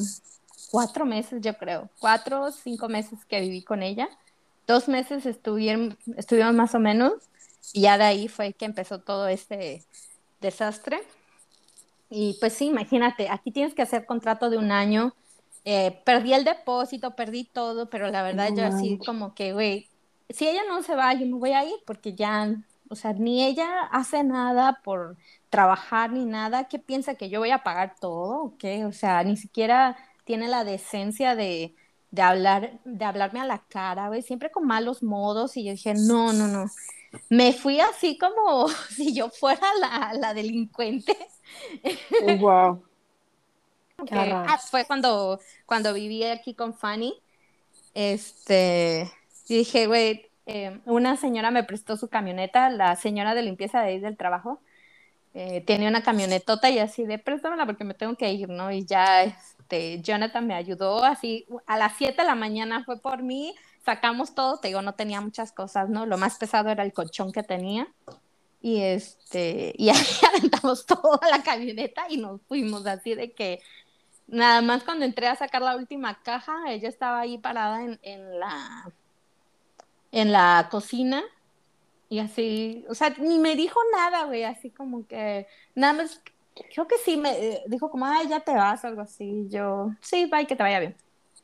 cuatro meses, yo creo, cuatro o cinco meses que viví con ella dos meses estuvieron, estuvimos más o menos y ya de ahí fue que empezó todo este desastre. Y pues sí, imagínate, aquí tienes que hacer contrato de un año. Eh, perdí el depósito, perdí todo, pero la verdad yo así como que, güey, si ella no se va, yo me voy a ir porque ya, o sea, ni ella hace nada por trabajar ni nada. ¿Qué piensa que yo voy a pagar todo o qué? O sea, ni siquiera tiene la decencia de, de hablar, de hablarme a la cara, güey, siempre con malos modos, y yo dije, no, no, no. Me fui así como si yo fuera la, la delincuente. wow. Ah, fue cuando, cuando viví aquí con Fanny. Este, dije, güey, eh, una señora me prestó su camioneta, la señora de limpieza de ahí del trabajo. Eh, tenía una camionetota y así de préstamela porque me tengo que ir, ¿no? Y ya este, Jonathan me ayudó así, a las 7 de la mañana fue por mí, sacamos todo, te digo, no tenía muchas cosas, ¿no? Lo más pesado era el colchón que tenía. Y este, y ahí aventamos toda la camioneta y nos fuimos así de que nada más cuando entré a sacar la última caja, ella estaba ahí parada en, en la en la cocina y así, o sea, ni me dijo nada, güey, así como que nada más creo que sí me eh, dijo como, ay, ya te vas o algo así. Yo, sí, bye, que te vaya bien.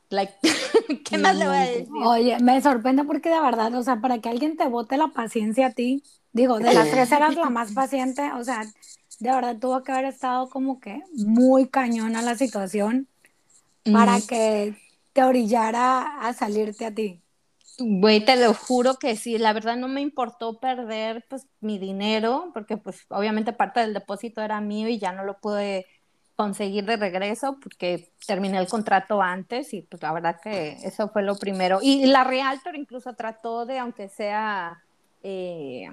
Like, ¿qué más le voy a decir? Oye, me sorprende porque de verdad, o sea, para que alguien te bote la paciencia a ti, digo, de las tres eras la más paciente, o sea, de verdad tuvo que haber estado como que muy cañona la situación para que te orillara a salirte a ti. Güey, te lo juro que sí, la verdad no me importó perder pues mi dinero, porque pues obviamente parte del depósito era mío y ya no lo pude conseguir de regreso porque terminé el contrato antes y pues la verdad que eso fue lo primero. Y la Realtor incluso trató de, aunque sea, eh,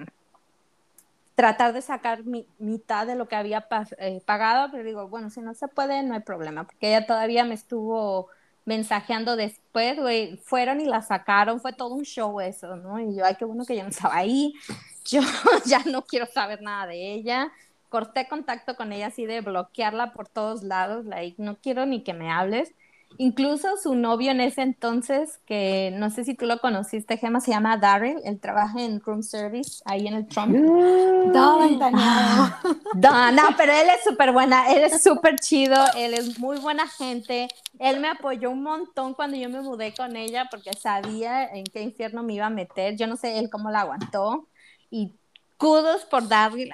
tratar de sacar mi, mitad de lo que había eh, pagado, pero digo, bueno, si no se puede, no hay problema, porque ella todavía me estuvo mensajeando después, güey, fueron y la sacaron, fue todo un show eso, ¿no? Y yo, ay, qué bueno que yo no estaba ahí, yo ya no quiero saber nada de ella, corté contacto con ella así de bloquearla por todos lados, like, no quiero ni que me hables, Incluso su novio en ese entonces, que no sé si tú lo conociste, Gemma, se llama Daryl, él trabaja en room service ahí en el Trump. No, no, pero él es súper buena, él es súper chido, él es muy buena gente. Él me apoyó un montón cuando yo me mudé con ella porque sabía en qué infierno me iba a meter. Yo no sé él cómo la aguantó. Y kudos por Darryl.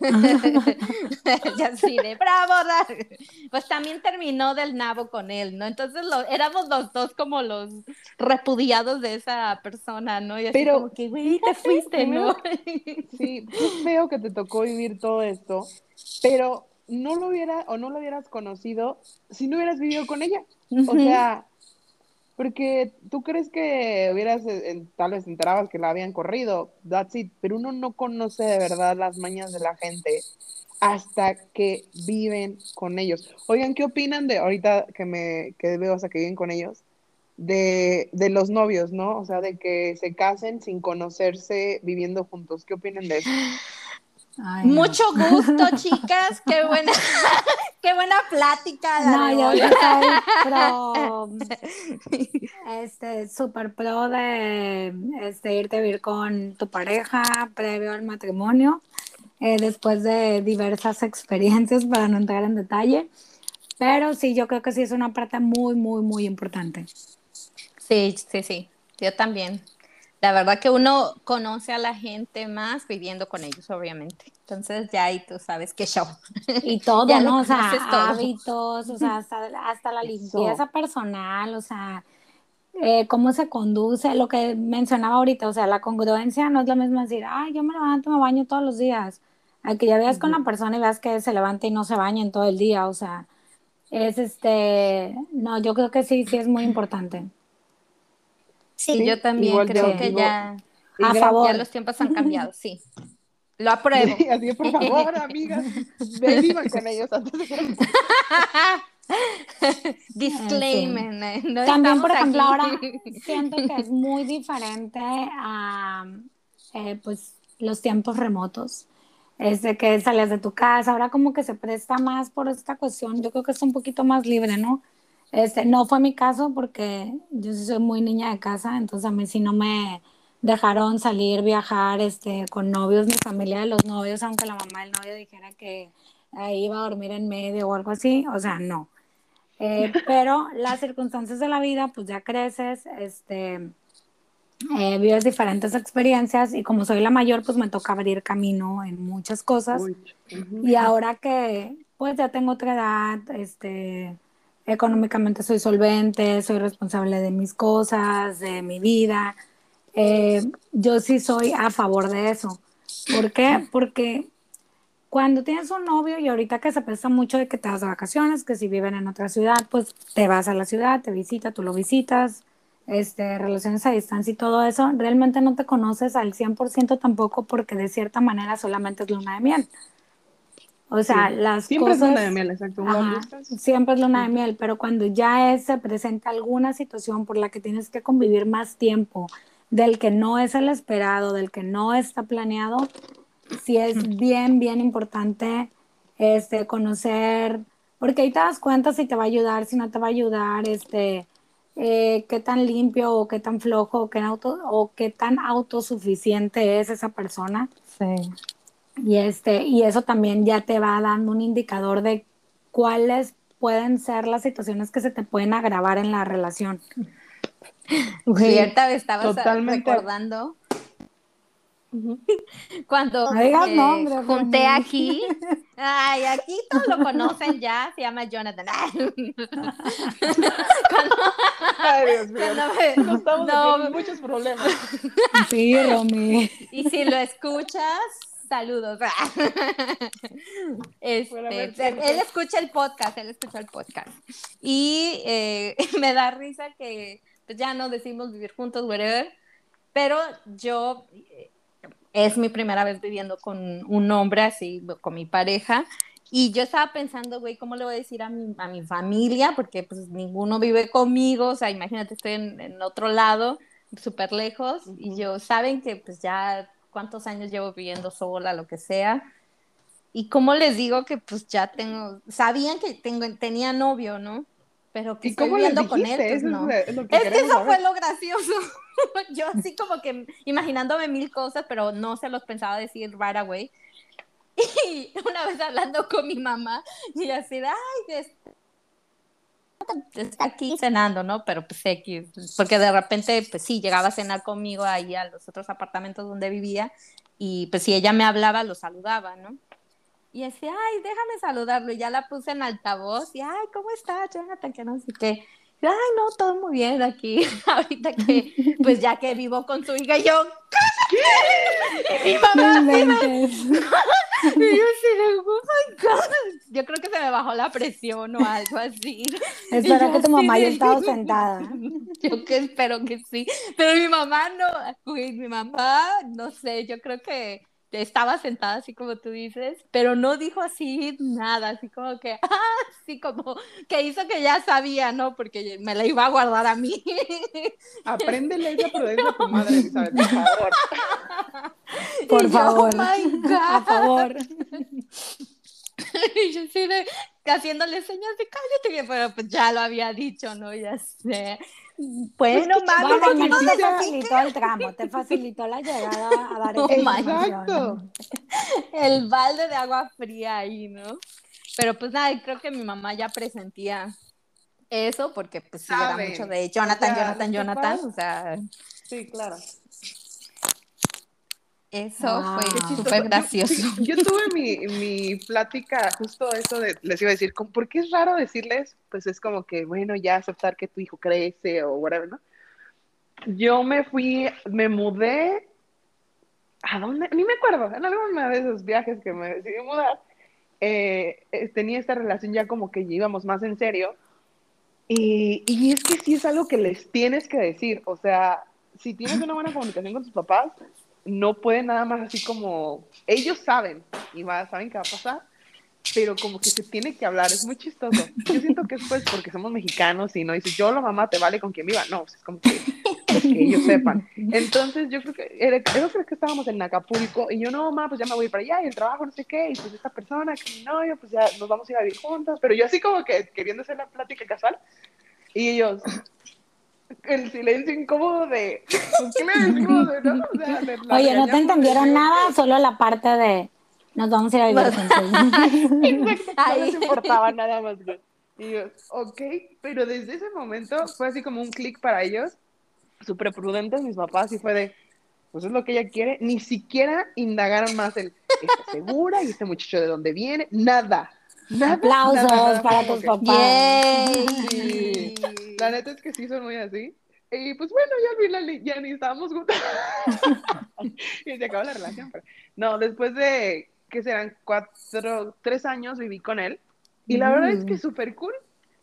ya sí, de bravo, Darryl. Pues también terminó del nabo con él, ¿no? Entonces lo, éramos los dos como los repudiados de esa persona, ¿no? Y así Pero, como que, güey, te fuiste, ¿no? sí, es feo que te tocó vivir todo esto, pero no lo hubiera o no lo hubieras conocido si no hubieras vivido con ella. O sea, porque tú crees que hubieras, eh, tal vez enterabas que la habían corrido, that's it, pero uno no conoce de verdad las mañas de la gente hasta que viven con ellos. Oigan, ¿qué opinan de ahorita que me que veo hasta que viven con ellos? De, de los novios, ¿no? O sea, de que se casen sin conocerse, viviendo juntos. ¿Qué opinan de eso? Mucho gusto, chicas. Qué buena, qué buena plática. no, yo, soy pro, este, súper pro de este, irte a vivir con tu pareja previo al matrimonio, eh, después de diversas experiencias, para no entrar en detalle. Pero sí, yo creo que sí es una parte muy, muy, muy importante. Sí, sí, sí. Yo también la verdad que uno conoce a la gente más viviendo con ellos, obviamente. Entonces ya ahí tú sabes qué show. Y todo, ¿no? O sea, hábitos, o sea, hasta, la limpieza personal, o sea, eh, cómo se conduce, lo que mencionaba ahorita, o sea, la congruencia no es lo mismo decir, ay, yo me levanto, me baño todos los días, a que ya veas con la persona y veas que se levanta y no se baña en todo el día, o sea, es este, no, yo creo que sí, sí es muy importante. Sí, yo también creo que ya, a favor. ya los tiempos han cambiado, sí. Lo apruebo. así por favor, amigas, vivan con ellos antes de Disclaimer. No También, por ejemplo, ahora siento que es muy diferente a eh, pues, los tiempos remotos. Es de que sales de tu casa, ahora como que se presta más por esta cuestión. Yo creo que es un poquito más libre, ¿no? Este, no fue mi caso porque yo soy muy niña de casa, entonces a mí sí no me dejaron salir, viajar este, con novios, mi familia de los novios, aunque la mamá del novio dijera que ahí iba a dormir en medio o algo así, o sea, no. Eh, pero las circunstancias de la vida, pues ya creces, este, eh, vives diferentes experiencias y como soy la mayor, pues me toca abrir camino en muchas cosas. Y ahora que pues ya tengo otra edad, este, económicamente soy solvente, soy responsable de mis cosas, de mi vida. Eh, yo sí soy a favor de eso. ¿Por qué? Porque cuando tienes un novio y ahorita que se presta mucho de que te vas de vacaciones, que si viven en otra ciudad, pues te vas a la ciudad, te visita, tú lo visitas, este, relaciones a distancia y todo eso, realmente no te conoces al 100% tampoco porque de cierta manera solamente es luna de miel. O sea, las siempre cosas... es luna de miel, exacto. siempre es luna de miel, pero cuando ya se presenta alguna situación por la que tienes que convivir más tiempo, del que no es el esperado, del que no está planeado, sí es bien, bien importante este, conocer, porque ahí te das cuenta si te va a ayudar, si no te va a ayudar, este, eh, qué tan limpio o qué tan flojo o qué, auto, o qué tan autosuficiente es esa persona. Sí. Y, este, y eso también ya te va dando un indicador de cuáles pueden ser las situaciones que se te pueden agravar en la relación. Cierta vez estabas recordando cuando eh, junté aquí, ay, aquí todos lo conocen ya, se llama Jonathan. ay, Dios mío. estamos no, muchos problemas. Sí, Romy. Y si lo escuchas, Saludos. Este, él escucha el podcast, él escucha el podcast. Y eh, me da risa que pues, ya no decimos vivir juntos, whatever, pero yo eh, es mi primera vez viviendo con un hombre así, con mi pareja. Y yo estaba pensando, güey, ¿cómo le voy a decir a mi, a mi familia? Porque pues ninguno vive conmigo, o sea, imagínate, estoy en, otro lado, súper lejos, y yo, saben que pues ya cuántos años llevo viviendo sola, lo que sea. Y cómo les digo que pues ya tengo, sabían que tengo, tenía novio, ¿no? Pero que estoy viviendo con él, pues, no. Es, que eso fue lo gracioso. Yo así como que imaginándome mil cosas, pero no se los pensaba decir right away. Y una vez hablando con mi mamá, y así ay, está aquí cenando, ¿no? Pero pues porque de repente, pues sí, llegaba a cenar conmigo ahí a los otros apartamentos donde vivía y pues si ella me hablaba, lo saludaba, ¿no? Y decía, ay, déjame saludarlo. Y ya la puse en altavoz y, ay, ¿cómo estás, Jonathan? Que no sé qué. Ay, no, todo muy bien aquí. Ahorita que, pues ya que vivo con su hija, y yo, y mi mamá, y yo oh my God. Yo creo que se me bajó la presión o algo así. Espero que tu mamá haya estado sentada. Yo que espero que sí. Pero mi mamá no, mi mamá, no sé, yo creo que estaba sentada así como tú dices, pero no dijo así nada, así como que, así como que hizo que ya sabía, ¿no? Porque me la iba a guardar a mí. Apréndele esa prudencia a tu madre, Elizabeth, por favor. Por Y yo, favor. "Oh my God". Por favor. y yo así de, haciéndole señas de cállate, pero pues ya lo había dicho, ¿no? Ya sé. Bueno, mami, Bueno, al ¿por qué menos no te facilitó el tramo, te facilitó la llegada a dar Oh. Exacto. el balde de agua fría ahí, ¿no? Pero pues nada, creo que mi mamá ya presentía eso porque pues sí era mucho de Jonathan, O sea, Jonathan, Jonathan, o sea, Sí, claro. Eso Ah. fue chistoso. súper Yo- gracioso. sí, Yo, tuve mi, mi plática, justo eso de, les iba a decir, ¿por qué es raro decirles? Pues es como que, bueno, ya aceptar que tu hijo crece o whatever, ¿no? Yo me fui, me mudé, ¿a dónde? Ni me acuerdo, en alguno de esos viajes que me decidí mudar, eh, eh, tenía esta relación ya como que íbamos más en serio. Y, y es que sí es algo que les tienes que decir, o sea, si tienes una buena comunicación con tus papás, no pueden nada más así como, ellos saben y va, saben qué va a pasar, pero como que se tiene que hablar, es muy chistoso. Yo siento que es pues porque somos mexicanos y no dices, yo la mamá te vale con quien viva, no, es como que, pues, que ellos sepan. Entonces yo creo que, era, yo creo que estábamos en Acapulco y yo, no, mamá, pues ya me voy para allá y el trabajo, no sé qué, y pues esta persona, que mi novio, pues ya nos vamos a ir a vivir juntos, pero yo así como que queriendo hacer la plática casual y ellos, el silencio incómodo de, ¿qué le decimos? ¿no? O sea, de- la Oye, no te entendieron de- nada, solo la parte de nos vamos a ir a vivir juntos. Exacto, no les importaba nada más. güey. Y yo, ok, pero desde ese momento fue así como un clic para ellos, súper prudentes mis papás, y fue de, pues es lo que ella quiere, ni siquiera indagaron más el, ¿está segura? ¿Y este muchacho de dónde viene? Nada, nada. Aplausos nada, nada, para tus que- papás. Sí. La neta es que sí son muy así. Y pues bueno, ya al final ya ni estábamos juntos. y se acabó la relación. pero- No, después de, que serán? Cuatro, tres años viví con él. Y la verdad es que Mm. súper cool.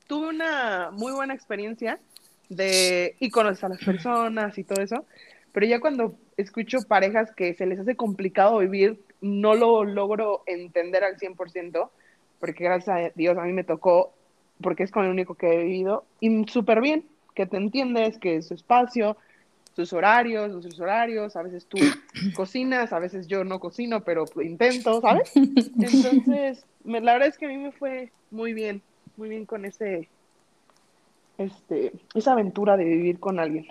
Tuve una muy buena experiencia de, y conoces a las personas y todo eso. Pero ya cuando escucho parejas que se les hace complicado vivir, no lo logro entender al 100%, porque gracias a Dios a mí me tocó, porque es con el único que he vivido, y súper bien, que te entiendes, que es su espacio, sus horarios, sus horarios, a veces tú cocinas, a veces yo no cocino, pero intento, ¿sabes? Entonces, me- la verdad es que a mí me fue muy bien, muy bien con ese, este, esa aventura de vivir con alguien.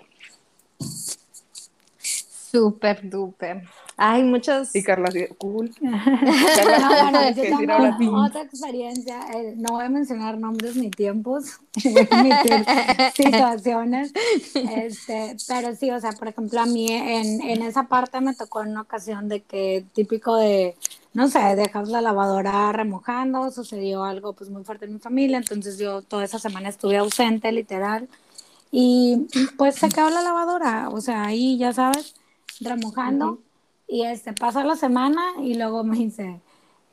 Súper duper. Hay muchos. Y Carla, cool. No, Carla, bueno, tienes yo tengo otra experiencia, eh, no voy a mencionar nombres ni tiempos, omitir situaciones, este, pero sí, o sea, por ejemplo, a mí en, en esa parte me tocó en una ocasión de que típico de, no sé, dejas la lavadora remojando, sucedió algo pues muy fuerte en mi familia, entonces yo toda esa semana estuve ausente, literal, y pues se quedó la lavadora, o sea, ahí ya sabes, remojando. Y este, pasa la semana y luego me dice,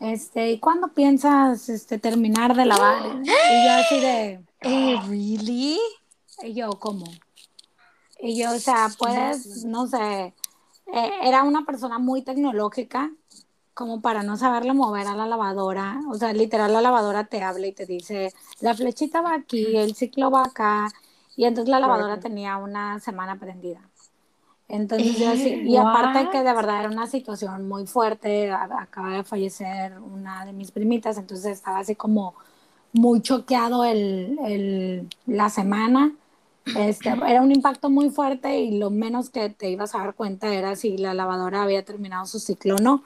este, ¿y cuándo piensas este, terminar de lavar? Y yo así de, Eh, ¿Really? y yo, ¿cómo? Y yo, o sea, puedes, no sé, eh, era una persona muy tecnológica, como para no saberle mover a la lavadora. O sea, literal, la lavadora te habla y te dice, la flechita va aquí, el ciclo va acá. Y entonces la lavadora Claro. tenía una semana prendida. Entonces yo Eh, sí, y aparte what? que de verdad era una situación muy fuerte, acaba de fallecer una de mis primitas, entonces estaba así como muy choqueado el, el- la semana. Este, era un impacto muy fuerte y lo menos que te ibas a dar cuenta era si la lavadora había terminado su ciclo o no.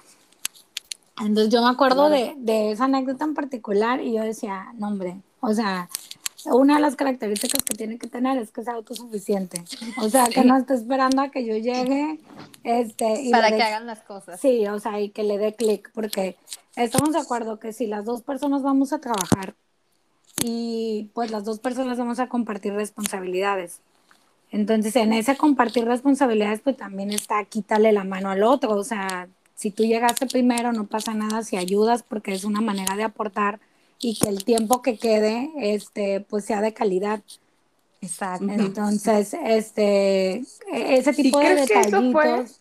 Entonces yo me acuerdo de, de esa anécdota en particular y yo decía, no hombre, o sea, una de las características que tiene que tener es que sea autosuficiente. O sea, que no esté esperando a que yo llegue este, y Para que hagan las cosas. Sí, o sea, y que le dé clic, porque estamos de acuerdo que si las dos personas vamos a trabajar y pues las dos personas vamos a compartir responsabilidades. Entonces, en ese compartir responsabilidades, pues también está quítale la mano al otro. O sea, si tú llegaste primero, no pasa nada si ayudas, porque es una manera de aportar y que el tiempo que quede, este, pues sea de calidad. Exacto. Entonces, este, e- ese tipo de crees que eso fue? detallitos.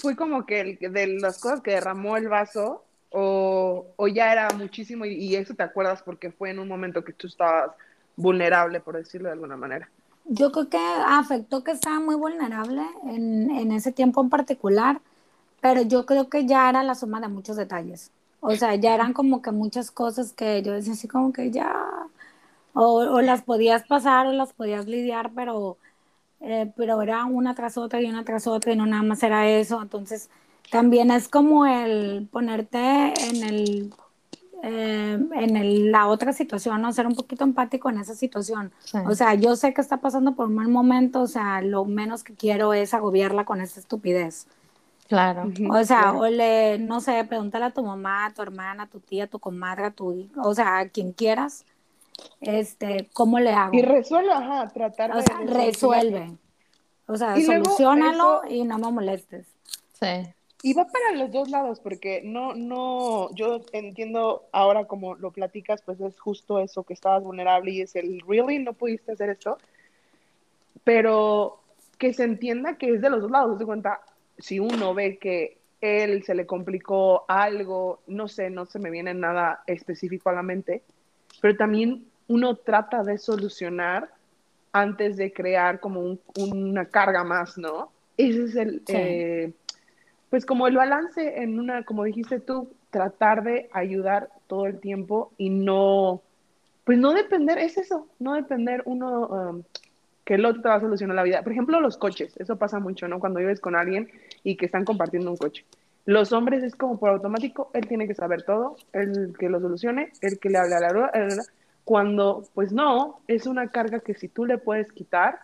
fue como que el, de las cosas que derramó el vaso o, o ya era muchísimo y, y, eso te acuerdas porque fue en un momento que tú estabas vulnerable, por decirlo de alguna manera. Yo creo que afectó que estaba muy vulnerable en, en ese tiempo en particular, pero yo creo que ya era la suma de muchos detalles. O sea, ya eran como que muchas cosas que yo decía así como que ya, o, o las podías pasar o las podías lidiar, pero, eh, pero era una tras otra y una tras otra y no nada más era eso. Entonces, también es como el ponerte en el eh, en el, la otra situación, ¿no? Ser un poquito empático en esa situación. Sí. O sea, yo sé que está pasando por un mal momento, o sea, lo menos que quiero es agobiarla con esa estupidez. Claro. O sea, claro. o le, no sé, pregúntale a tu mamá, a tu hermana, a tu tía, a tu comadre, a tu, o sea, a quien quieras, este, ¿cómo le hago? Y resuelve, ajá, tratar o sea, resuelve. O sea, y solucionalo eso... y no me molestes. Sí. Y va para los dos lados, porque no, no, yo entiendo ahora como lo platicas, pues es justo eso, que estabas vulnerable y es el, really, no pudiste hacer esto, pero que se entienda que es de los dos lados, de cuenta, si uno ve que él se le complicó algo, no sé, no se me viene nada específico a la mente, pero también uno trata de solucionar antes de crear como un, una carga más, ¿no? Ese es el... Sí. Eh, pues como el balance en una, como dijiste tú, tratar de ayudar todo el tiempo y no, pues no depender, es eso, no depender uno, um, que el otro te va a solucionar la vida. Por ejemplo, los coches, eso pasa mucho, ¿no? Cuando vives con alguien y que están compartiendo un coche. Los hombres es como por automático, él tiene que saber todo, el que lo solucione, el que le hable a la rueda, cuando, pues no, es una carga que si tú le puedes quitar,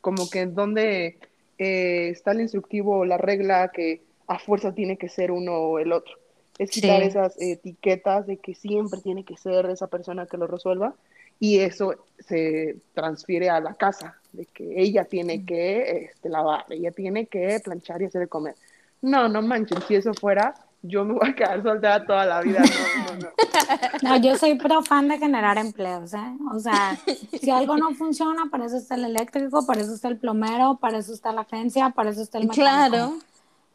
como que donde eh, está el instructivo, la regla que a fuerza tiene que ser uno o el otro. Es quitar sí. esas etiquetas de que siempre tiene que ser esa persona que lo resuelva y eso se transfiere a la casa, de que ella tiene que este, lavar, ella tiene que planchar y hacer de comer. No, no manchen, si eso fuera, yo me voy a quedar soltera toda la vida. No, no, no. no yo soy pro fan de generar empleos, ¿eh? O sea, si algo no funciona, para eso está el eléctrico, para eso está el plomero, para eso está la agencia, para eso está el mecánico. Claro.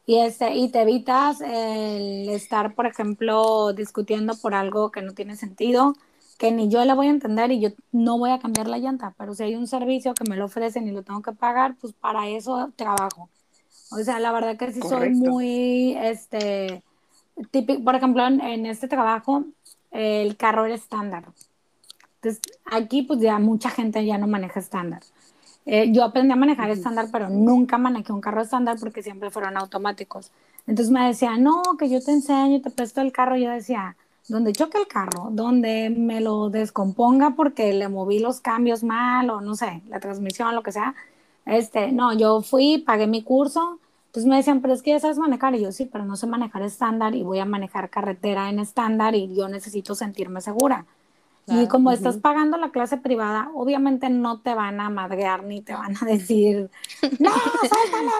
Y, este, y te evitas el estar, por ejemplo, discutiendo por algo que no tiene sentido, que ni yo le voy a entender y yo no voy a cambiar la llanta, pero si hay un servicio que me lo ofrecen y lo tengo que pagar, pues para eso trabajo. O sea, la verdad que sí Correcto. soy muy, este, típico, por ejemplo, en, en este trabajo, el carro era estándar. Entonces, aquí pues ya mucha gente ya no maneja estándar. Eh, yo aprendí a manejar estándar, pero nunca manejé un carro estándar porque siempre fueron automáticos. Entonces me decía, no, que yo te enseño, te presto el carro. Yo decía, donde choque el carro, donde me lo descomponga porque le moví los cambios mal o no sé, la transmisión, lo que sea. Este, no, yo fui, pagué mi curso. Entonces me decían, pero es que ya sabes manejar. Y yo sí, pero no sé manejar estándar y voy a manejar carretera en estándar y yo necesito sentirme segura. Claro, y como uh -huh. estás pagando la clase privada, obviamente no te van a madrear ni te van a decir, no, suéltame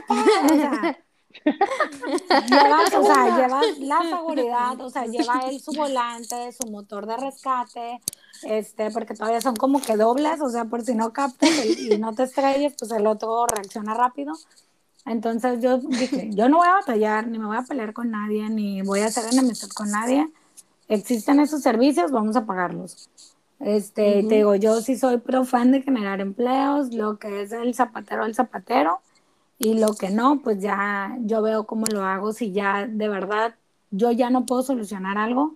o sea, llevas, o sea, llevas la seguridad, o sea, lleva él su volante, su motor de rescate, este, porque todavía son como que dobles, o sea, por si no captas y no te estrelles, pues el otro reacciona rápido. Entonces yo dije, yo no voy a batallar, ni me voy a pelear con nadie, ni voy a hacer enemistad con nadie existen esos servicios, vamos a pagarlos. Este, uh -huh. te digo, yo sí soy pro fan de generar empleos, lo que es el zapatero al zapatero, y lo que no, pues ya yo veo cómo lo hago, si ya de verdad yo ya no puedo solucionar algo,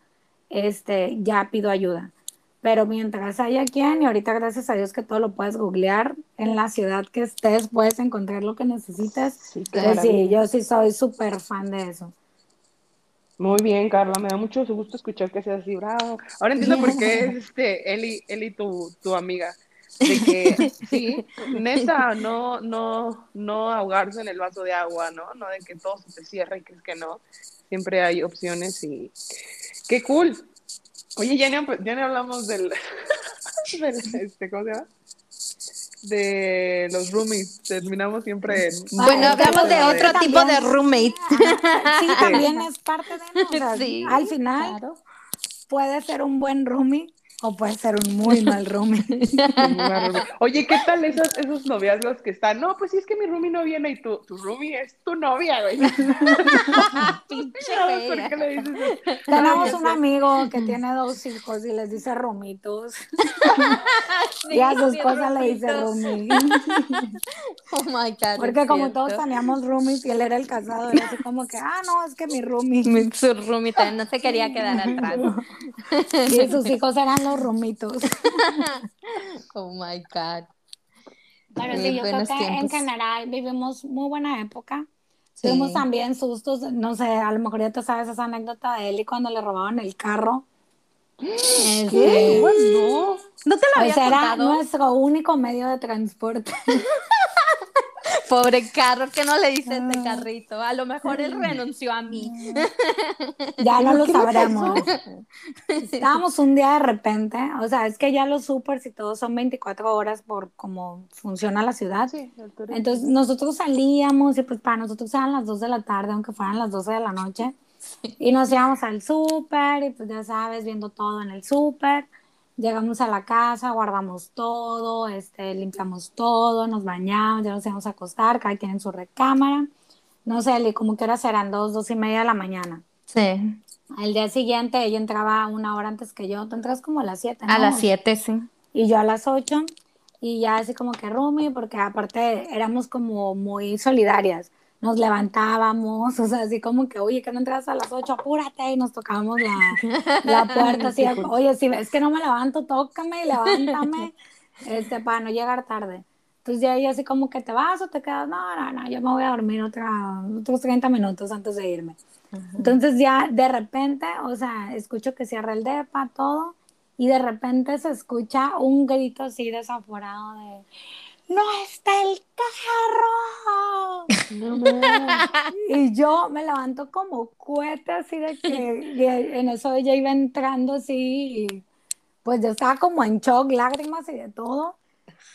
este, ya pido ayuda. Pero mientras haya quien, y ahorita gracias a Dios que todo lo puedes googlear, en la ciudad que estés puedes encontrar lo que necesites. Sí, claro. sí yo sí soy súper fan de eso. Muy bien, Carla, me da mucho gusto escuchar que seas así, bravo. Ahora entiendo por qué es este, Eli, Eli tu, tu amiga. De que, sí, neta, no, no, no ahogarse en el vaso de agua, ¿no? No de que todo se te cierre y que es que no. Siempre hay opciones y qué cool. Oye, ya ni, ya ni hablamos del, del este, ¿cómo se llama? de los roommates. Terminamos siempre. En... Bueno, hablamos de otro de... tipo de roommate. Sí, también es parte de nosotros. Sí, al final claro. puede ser un buen roomie O puede ser un muy mal roomie. Oye, ¿qué tal esos, esos noviazgos que están? No, pues sí, es que mi roomie no viene y tu, tu roomie es tu novia, güey. ¿Por qué le dices eso? Tenemos un amigo que tiene dos hijos y les dice romitos. Sí, y a su esposa le dice roomie. Oh my God. Porque como todos teníamos roomies y él era el casado, era así como que, ah, no, es que mi roomie. Mi- Su roomie también no se quería quedar atrás. Y sus hijos eran los romitos. Oh my God. Pero Sí, sí, yo creo buenos que en tiempos. general vivimos muy buena época. Sí. Tuvimos también sustos, no sé, a lo mejor ya te sabes esa anécdota de él y cuando le robaban el carro. Este, ¿Qué? Bueno, ¿No te lo había Pues era contado? nuestro único medio de transporte. Pobre carro, que no le dice este carrito. A lo mejor él renunció a mí. Ya no lo ¿Qué le sabremos. Estábamos un día de repente, o sea, es que ya los supers y todo son 24 horas por cómo funciona la ciudad. sí. Entonces nosotros salíamos y pues para nosotros eran las 2 de la tarde, aunque fueran las 12 de la noche. Y nos íbamos al súper y pues ya sabes, viendo todo en el súper. Llegamos a la casa, guardamos todo, este, limpiamos todo, nos bañamos, ya nos íbamos a acostar, cada quien en su recámara. No sé, Eli, como que ahora serán dos, dos y media de la mañana. Sí. Al día siguiente ella entraba una hora antes que yo, tú entras como a las 7, A las 7, sí. y yo a las 8 y ya así como que Rumi, porque aparte éramos como muy solidarias, nos levantábamos, o sea, así como que, oye, que no entras a las 8, apúrate, y nos tocábamos la, la puerta, así, oye, si ves que no me levanto, tócame y levántame, este, para no llegar tarde. Entonces ya ella así como que te vas o te quedas, no, no, no, yo me voy a dormir otra, otros 30 minutos antes de irme. Entonces ya de repente, o sea, escucho que cierra el depa, todo, y de repente se escucha un grito así desaforado de ¡No está el carro! No. Y yo me levanto como cohete así de que en eso ella iba entrando así y pues yo estaba como en shock, lágrimas y de todo.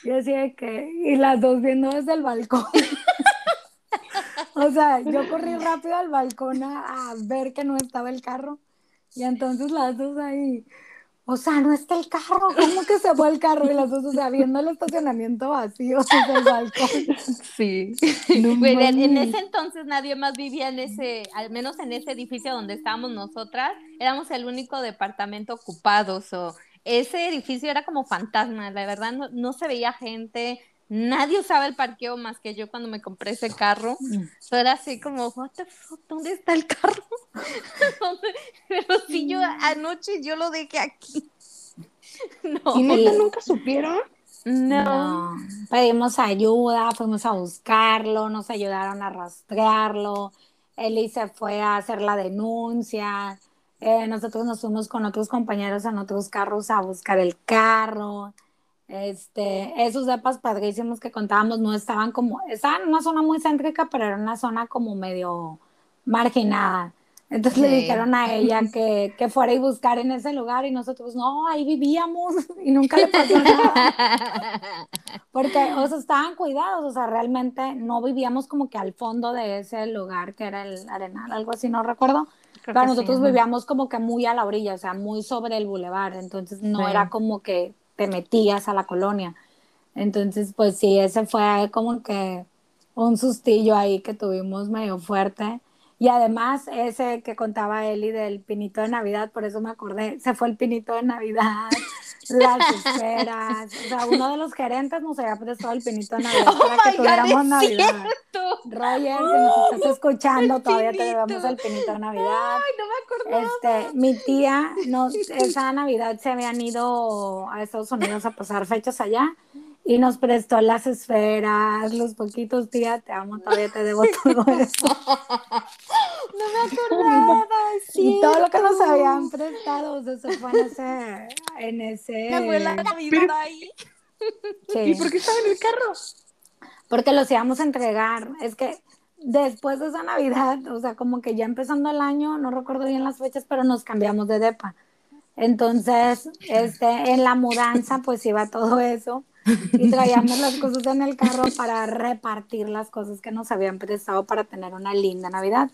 Y así de que, y las dos viendo desde el balcón. O sea, yo corrí rápido al balcón a, a ver que no estaba el carro. Y entonces las dos ahí, o sea, no está el carro, ¿cómo que se fue el carro? Y las dos, o sea, viendo el estacionamiento vacío desde el balcón. Sí. No Bueno, en, ese entonces nadie más vivía en ese, al menos en ese edificio donde estábamos nosotras, éramos el único departamento ocupado. so, ese edificio era como fantasma, la verdad no, no se veía gente, nadie usaba el parqueo más que yo cuando me compré ese carro. So, era así como, what the fuck, ¿dónde está el carro? Pero sí, yo anoche yo lo dejé aquí. No, ¿Y neta nunca supieron? no. No, pedimos ayuda, fuimos a buscarlo, nos ayudaron a rastrearlo, Eli se fue a hacer la denuncia, eh, nosotros nos fuimos con otros compañeros en otros carros a buscar el carro, este, esos depas padrísimos que contábamos no estaban como, estaban en una zona muy céntrica, pero era una zona como medio marginada. Entonces le Sí. dijeron a ella que, que fuera y buscar en ese lugar y nosotros, no, ahí vivíamos y nunca le pasó nada. Porque, o sea, estaban cuidados, o sea, realmente no vivíamos como que al fondo de ese lugar que era el Arenal, algo así, no recuerdo. Creo Pero nosotros sí, vivíamos como que muy a la orilla, o sea, muy sobre el bulevar, entonces no Sí. era como que te metías a la colonia. Entonces, pues sí, ese fue como que un sustillo ahí que tuvimos medio fuerte. Y además, ese que contaba Eli del pinito de Navidad, por eso me acordé, se fue el pinito de Navidad, las esferas, o sea, uno de los gerentes nos había prestado el pinito de Navidad Oh para que God, tuviéramos Navidad. cierto. Roger, si nos estás escuchando, el todavía te debemos el pinito de Navidad. Ay, no me acordaba. Este, mi tía, nos, esa Navidad se habían ido a Estados Unidos a pasar fechas allá y nos prestó las esferas, los poquitos, tía, te amo, todavía te debo todo eso. No me acordaba. Y todo lo que nos habían prestado, o sea, se fue en ese, en ese, Me fue la Navidad Pero- ahí. sí. ¿Y por qué estaba en el carro? porque los íbamos a entregar. Es que después de esa Navidad, o sea, como que ya empezando el año, no recuerdo bien las fechas, pero nos cambiamos de depa. Entonces, este, en la mudanza, pues iba todo eso. Y traíamos las cosas en el carro para repartir las cosas que nos habían prestado para tener una linda Navidad.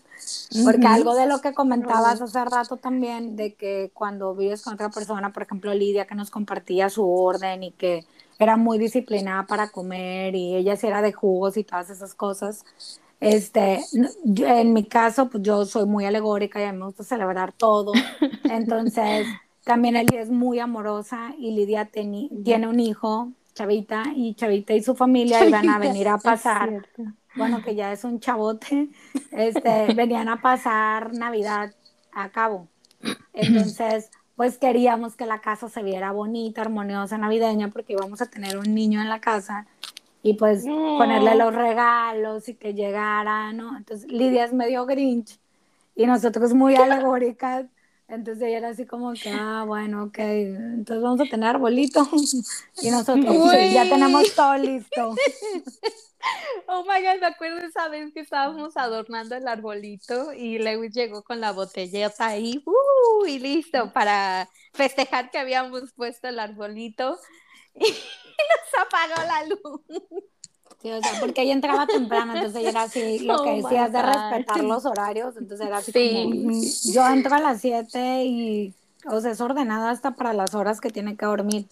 Porque algo de lo que comentabas hace rato también, de que cuando vives con otra persona, por ejemplo Lidia, que nos compartía su orden y que era muy disciplinada para comer y ella sí era de jugos y todas esas cosas. Este, en mi caso, pues yo soy muy alegórica y a mí me gusta celebrar todo. Entonces, también Eli es muy amorosa y Lidia tiene un hijo, Chavita, y Chavita y su familia iban a venir a pasar, bueno, que ya es un chavote, este, venían a pasar Navidad a cabo. Entonces, pues queríamos que la casa se viera bonita, armoniosa, navideña, porque íbamos a tener un niño en la casa y pues ponerle los regalos y que llegara, ¿no? Entonces Lidia es medio grinch y nosotros muy alegóricas. Entonces ella era así como que, ah, bueno, ok, entonces vamos a tener arbolito. y nosotros ya tenemos todo listo. Oh my god, me acuerdo esa vez que estábamos adornando el arbolito y Lewis llegó con la botelleta ahí, uh, y listo para festejar que habíamos puesto el arbolito y nos apagó la luz. Sí, o sea, porque ella entraba temprano, entonces era así, lo que oh decías de respetar los horarios, entonces era así como, yo entro a las 7 y, o sea, es ordenada hasta para las horas que tiene que dormir.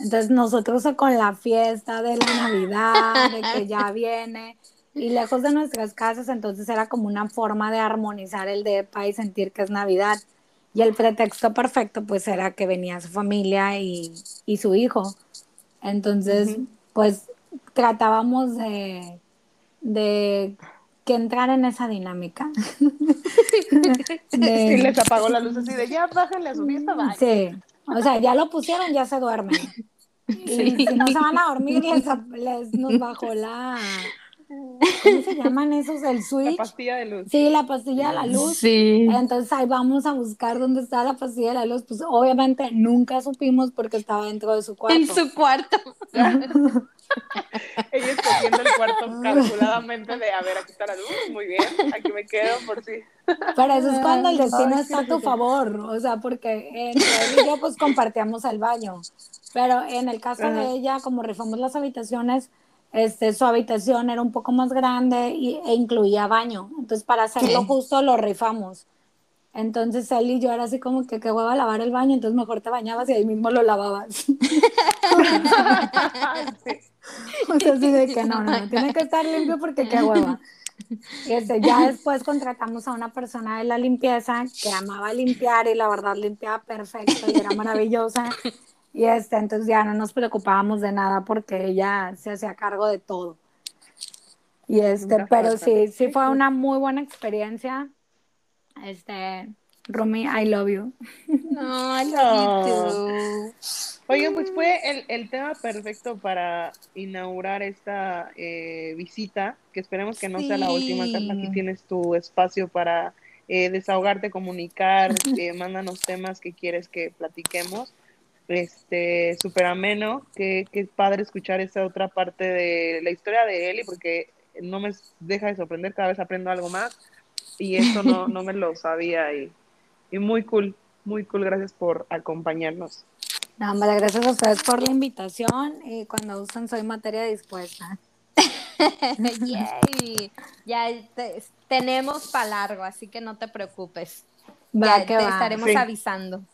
Entonces nosotros con la fiesta de la Navidad, de que ya viene, y lejos de nuestras casas, entonces era como una forma de armonizar el DEPA y sentir que es Navidad. Y el pretexto perfecto pues era que venía su familia y, y su hijo. Entonces, pues tratábamos de, de que entrar en esa dinámica. de, y les apagó la luz así de ya bájenle a su fiesta, Sí, o sea, ya lo pusieron, ya se duermen. Y si no se van a dormir, les, les nos bajó la, ¿Cómo se llaman esos? El switch. La pastilla de luz. Sí, la pastilla de la luz. Sí. Entonces ahí vamos a buscar dónde está la pastilla de la luz. Pues obviamente nunca supimos porque estaba dentro de su cuarto. En su cuarto. Ella escogiendo el cuarto calculadamente de, a ver, aquí está la luz, muy bien, aquí me quedo por si. Pero eso es cuando el destino está a tu favor, o sea, porque en y yo pues compartíamos el baño, pero en el caso de ella, como rifamos las habitaciones, este, su habitación era un poco más grande y, e incluía baño. Entonces, para hacerlo justo, lo rifamos. Entonces, él y yo era así como que qué hueva lavar el baño, entonces mejor te bañabas y ahí mismo lo lavabas. o sea, así de que no, no, tiene que estar limpio porque qué hueva. Este, ya después contratamos a una persona de la limpieza que amaba limpiar y la verdad limpiaba perfecto y era maravillosa. Y este, entonces ya no nos preocupábamos de nada porque ella se hacía cargo de todo. Y este, pero sí, sí fue una muy buena experiencia. Este, Romy, I love you. No, I love you too. Oigan, pues fue el, el, tema perfecto para inaugurar esta eh, visita, que esperemos que no sea la última, Aquí tienes tu espacio para eh, desahogarte, comunicar, eh, mándanos temas que quieres que platiquemos este, súper ameno, qué, qué padre escuchar esa otra parte de la historia de Eli, porque no me deja de sorprender, cada vez aprendo algo más, y eso no, no me lo sabía, y, y muy cool, muy cool, gracias por acompañarnos. No, hombre, gracias a ustedes por la invitación, y cuando usan soy materia dispuesta. Ya tenemos para largo, así que no te preocupes. ya te estaremos avisando.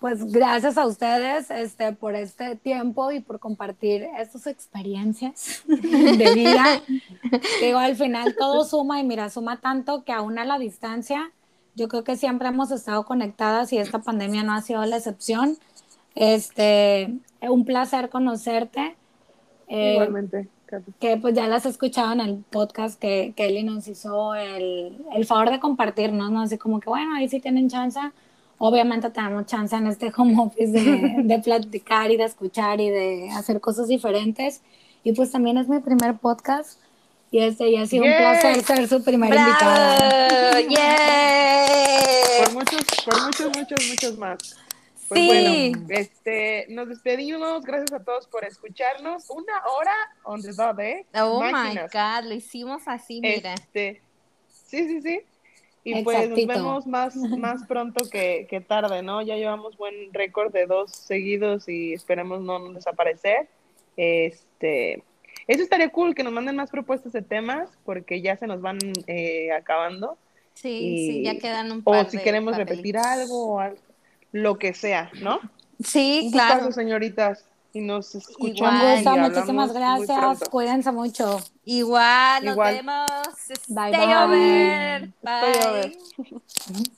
Pues gracias a ustedes este, por este tiempo y por compartir estas experiencias de vida. Digo, al final todo suma y mira, suma tanto que aún a la distancia, yo creo que siempre hemos estado conectadas y esta pandemia no ha sido la excepción. Este, un placer conocerte. Eh, Igualmente. Que pues ya las he escuchado en el podcast que Kelly nos hizo el, el favor de compartirnos, ¿no? Así como que bueno, ahí sí tienen chance obviamente tenemos chance en este home office de, platicar y de escuchar y de hacer cosas diferentes. Y pues también es mi primer podcast. Y este ya ha sido un placer ser su primera invitada. ¡Yeah! Por muchos, por muchos, muchos, muchos más. Pues sí. bueno, este, nos despedimos. Gracias a todos por escucharnos. Una hora on the dot, ¿eh? Oh my God, lo hicimos así, mira. Este, sí, sí, sí. Y pues nos vemos más, más pronto que, que tarde, ¿no? Ya llevamos buen récord de dos seguidos y esperemos no desaparecer. Este, eso estaría cool, que nos manden más propuestas de temas, porque ya se nos van eh, acabando. Sí, Y- sí, ya quedan un O par si de queremos repetir algo o algo, lo que sea, ¿no? Sí, claro. gustazo, señoritas. Y nos escuchamos. Igual. y muchísimas gracias. Cuídense mucho. Igual, nos Igual. vemos. Bye, Stay bye. over. Stay over. Bye.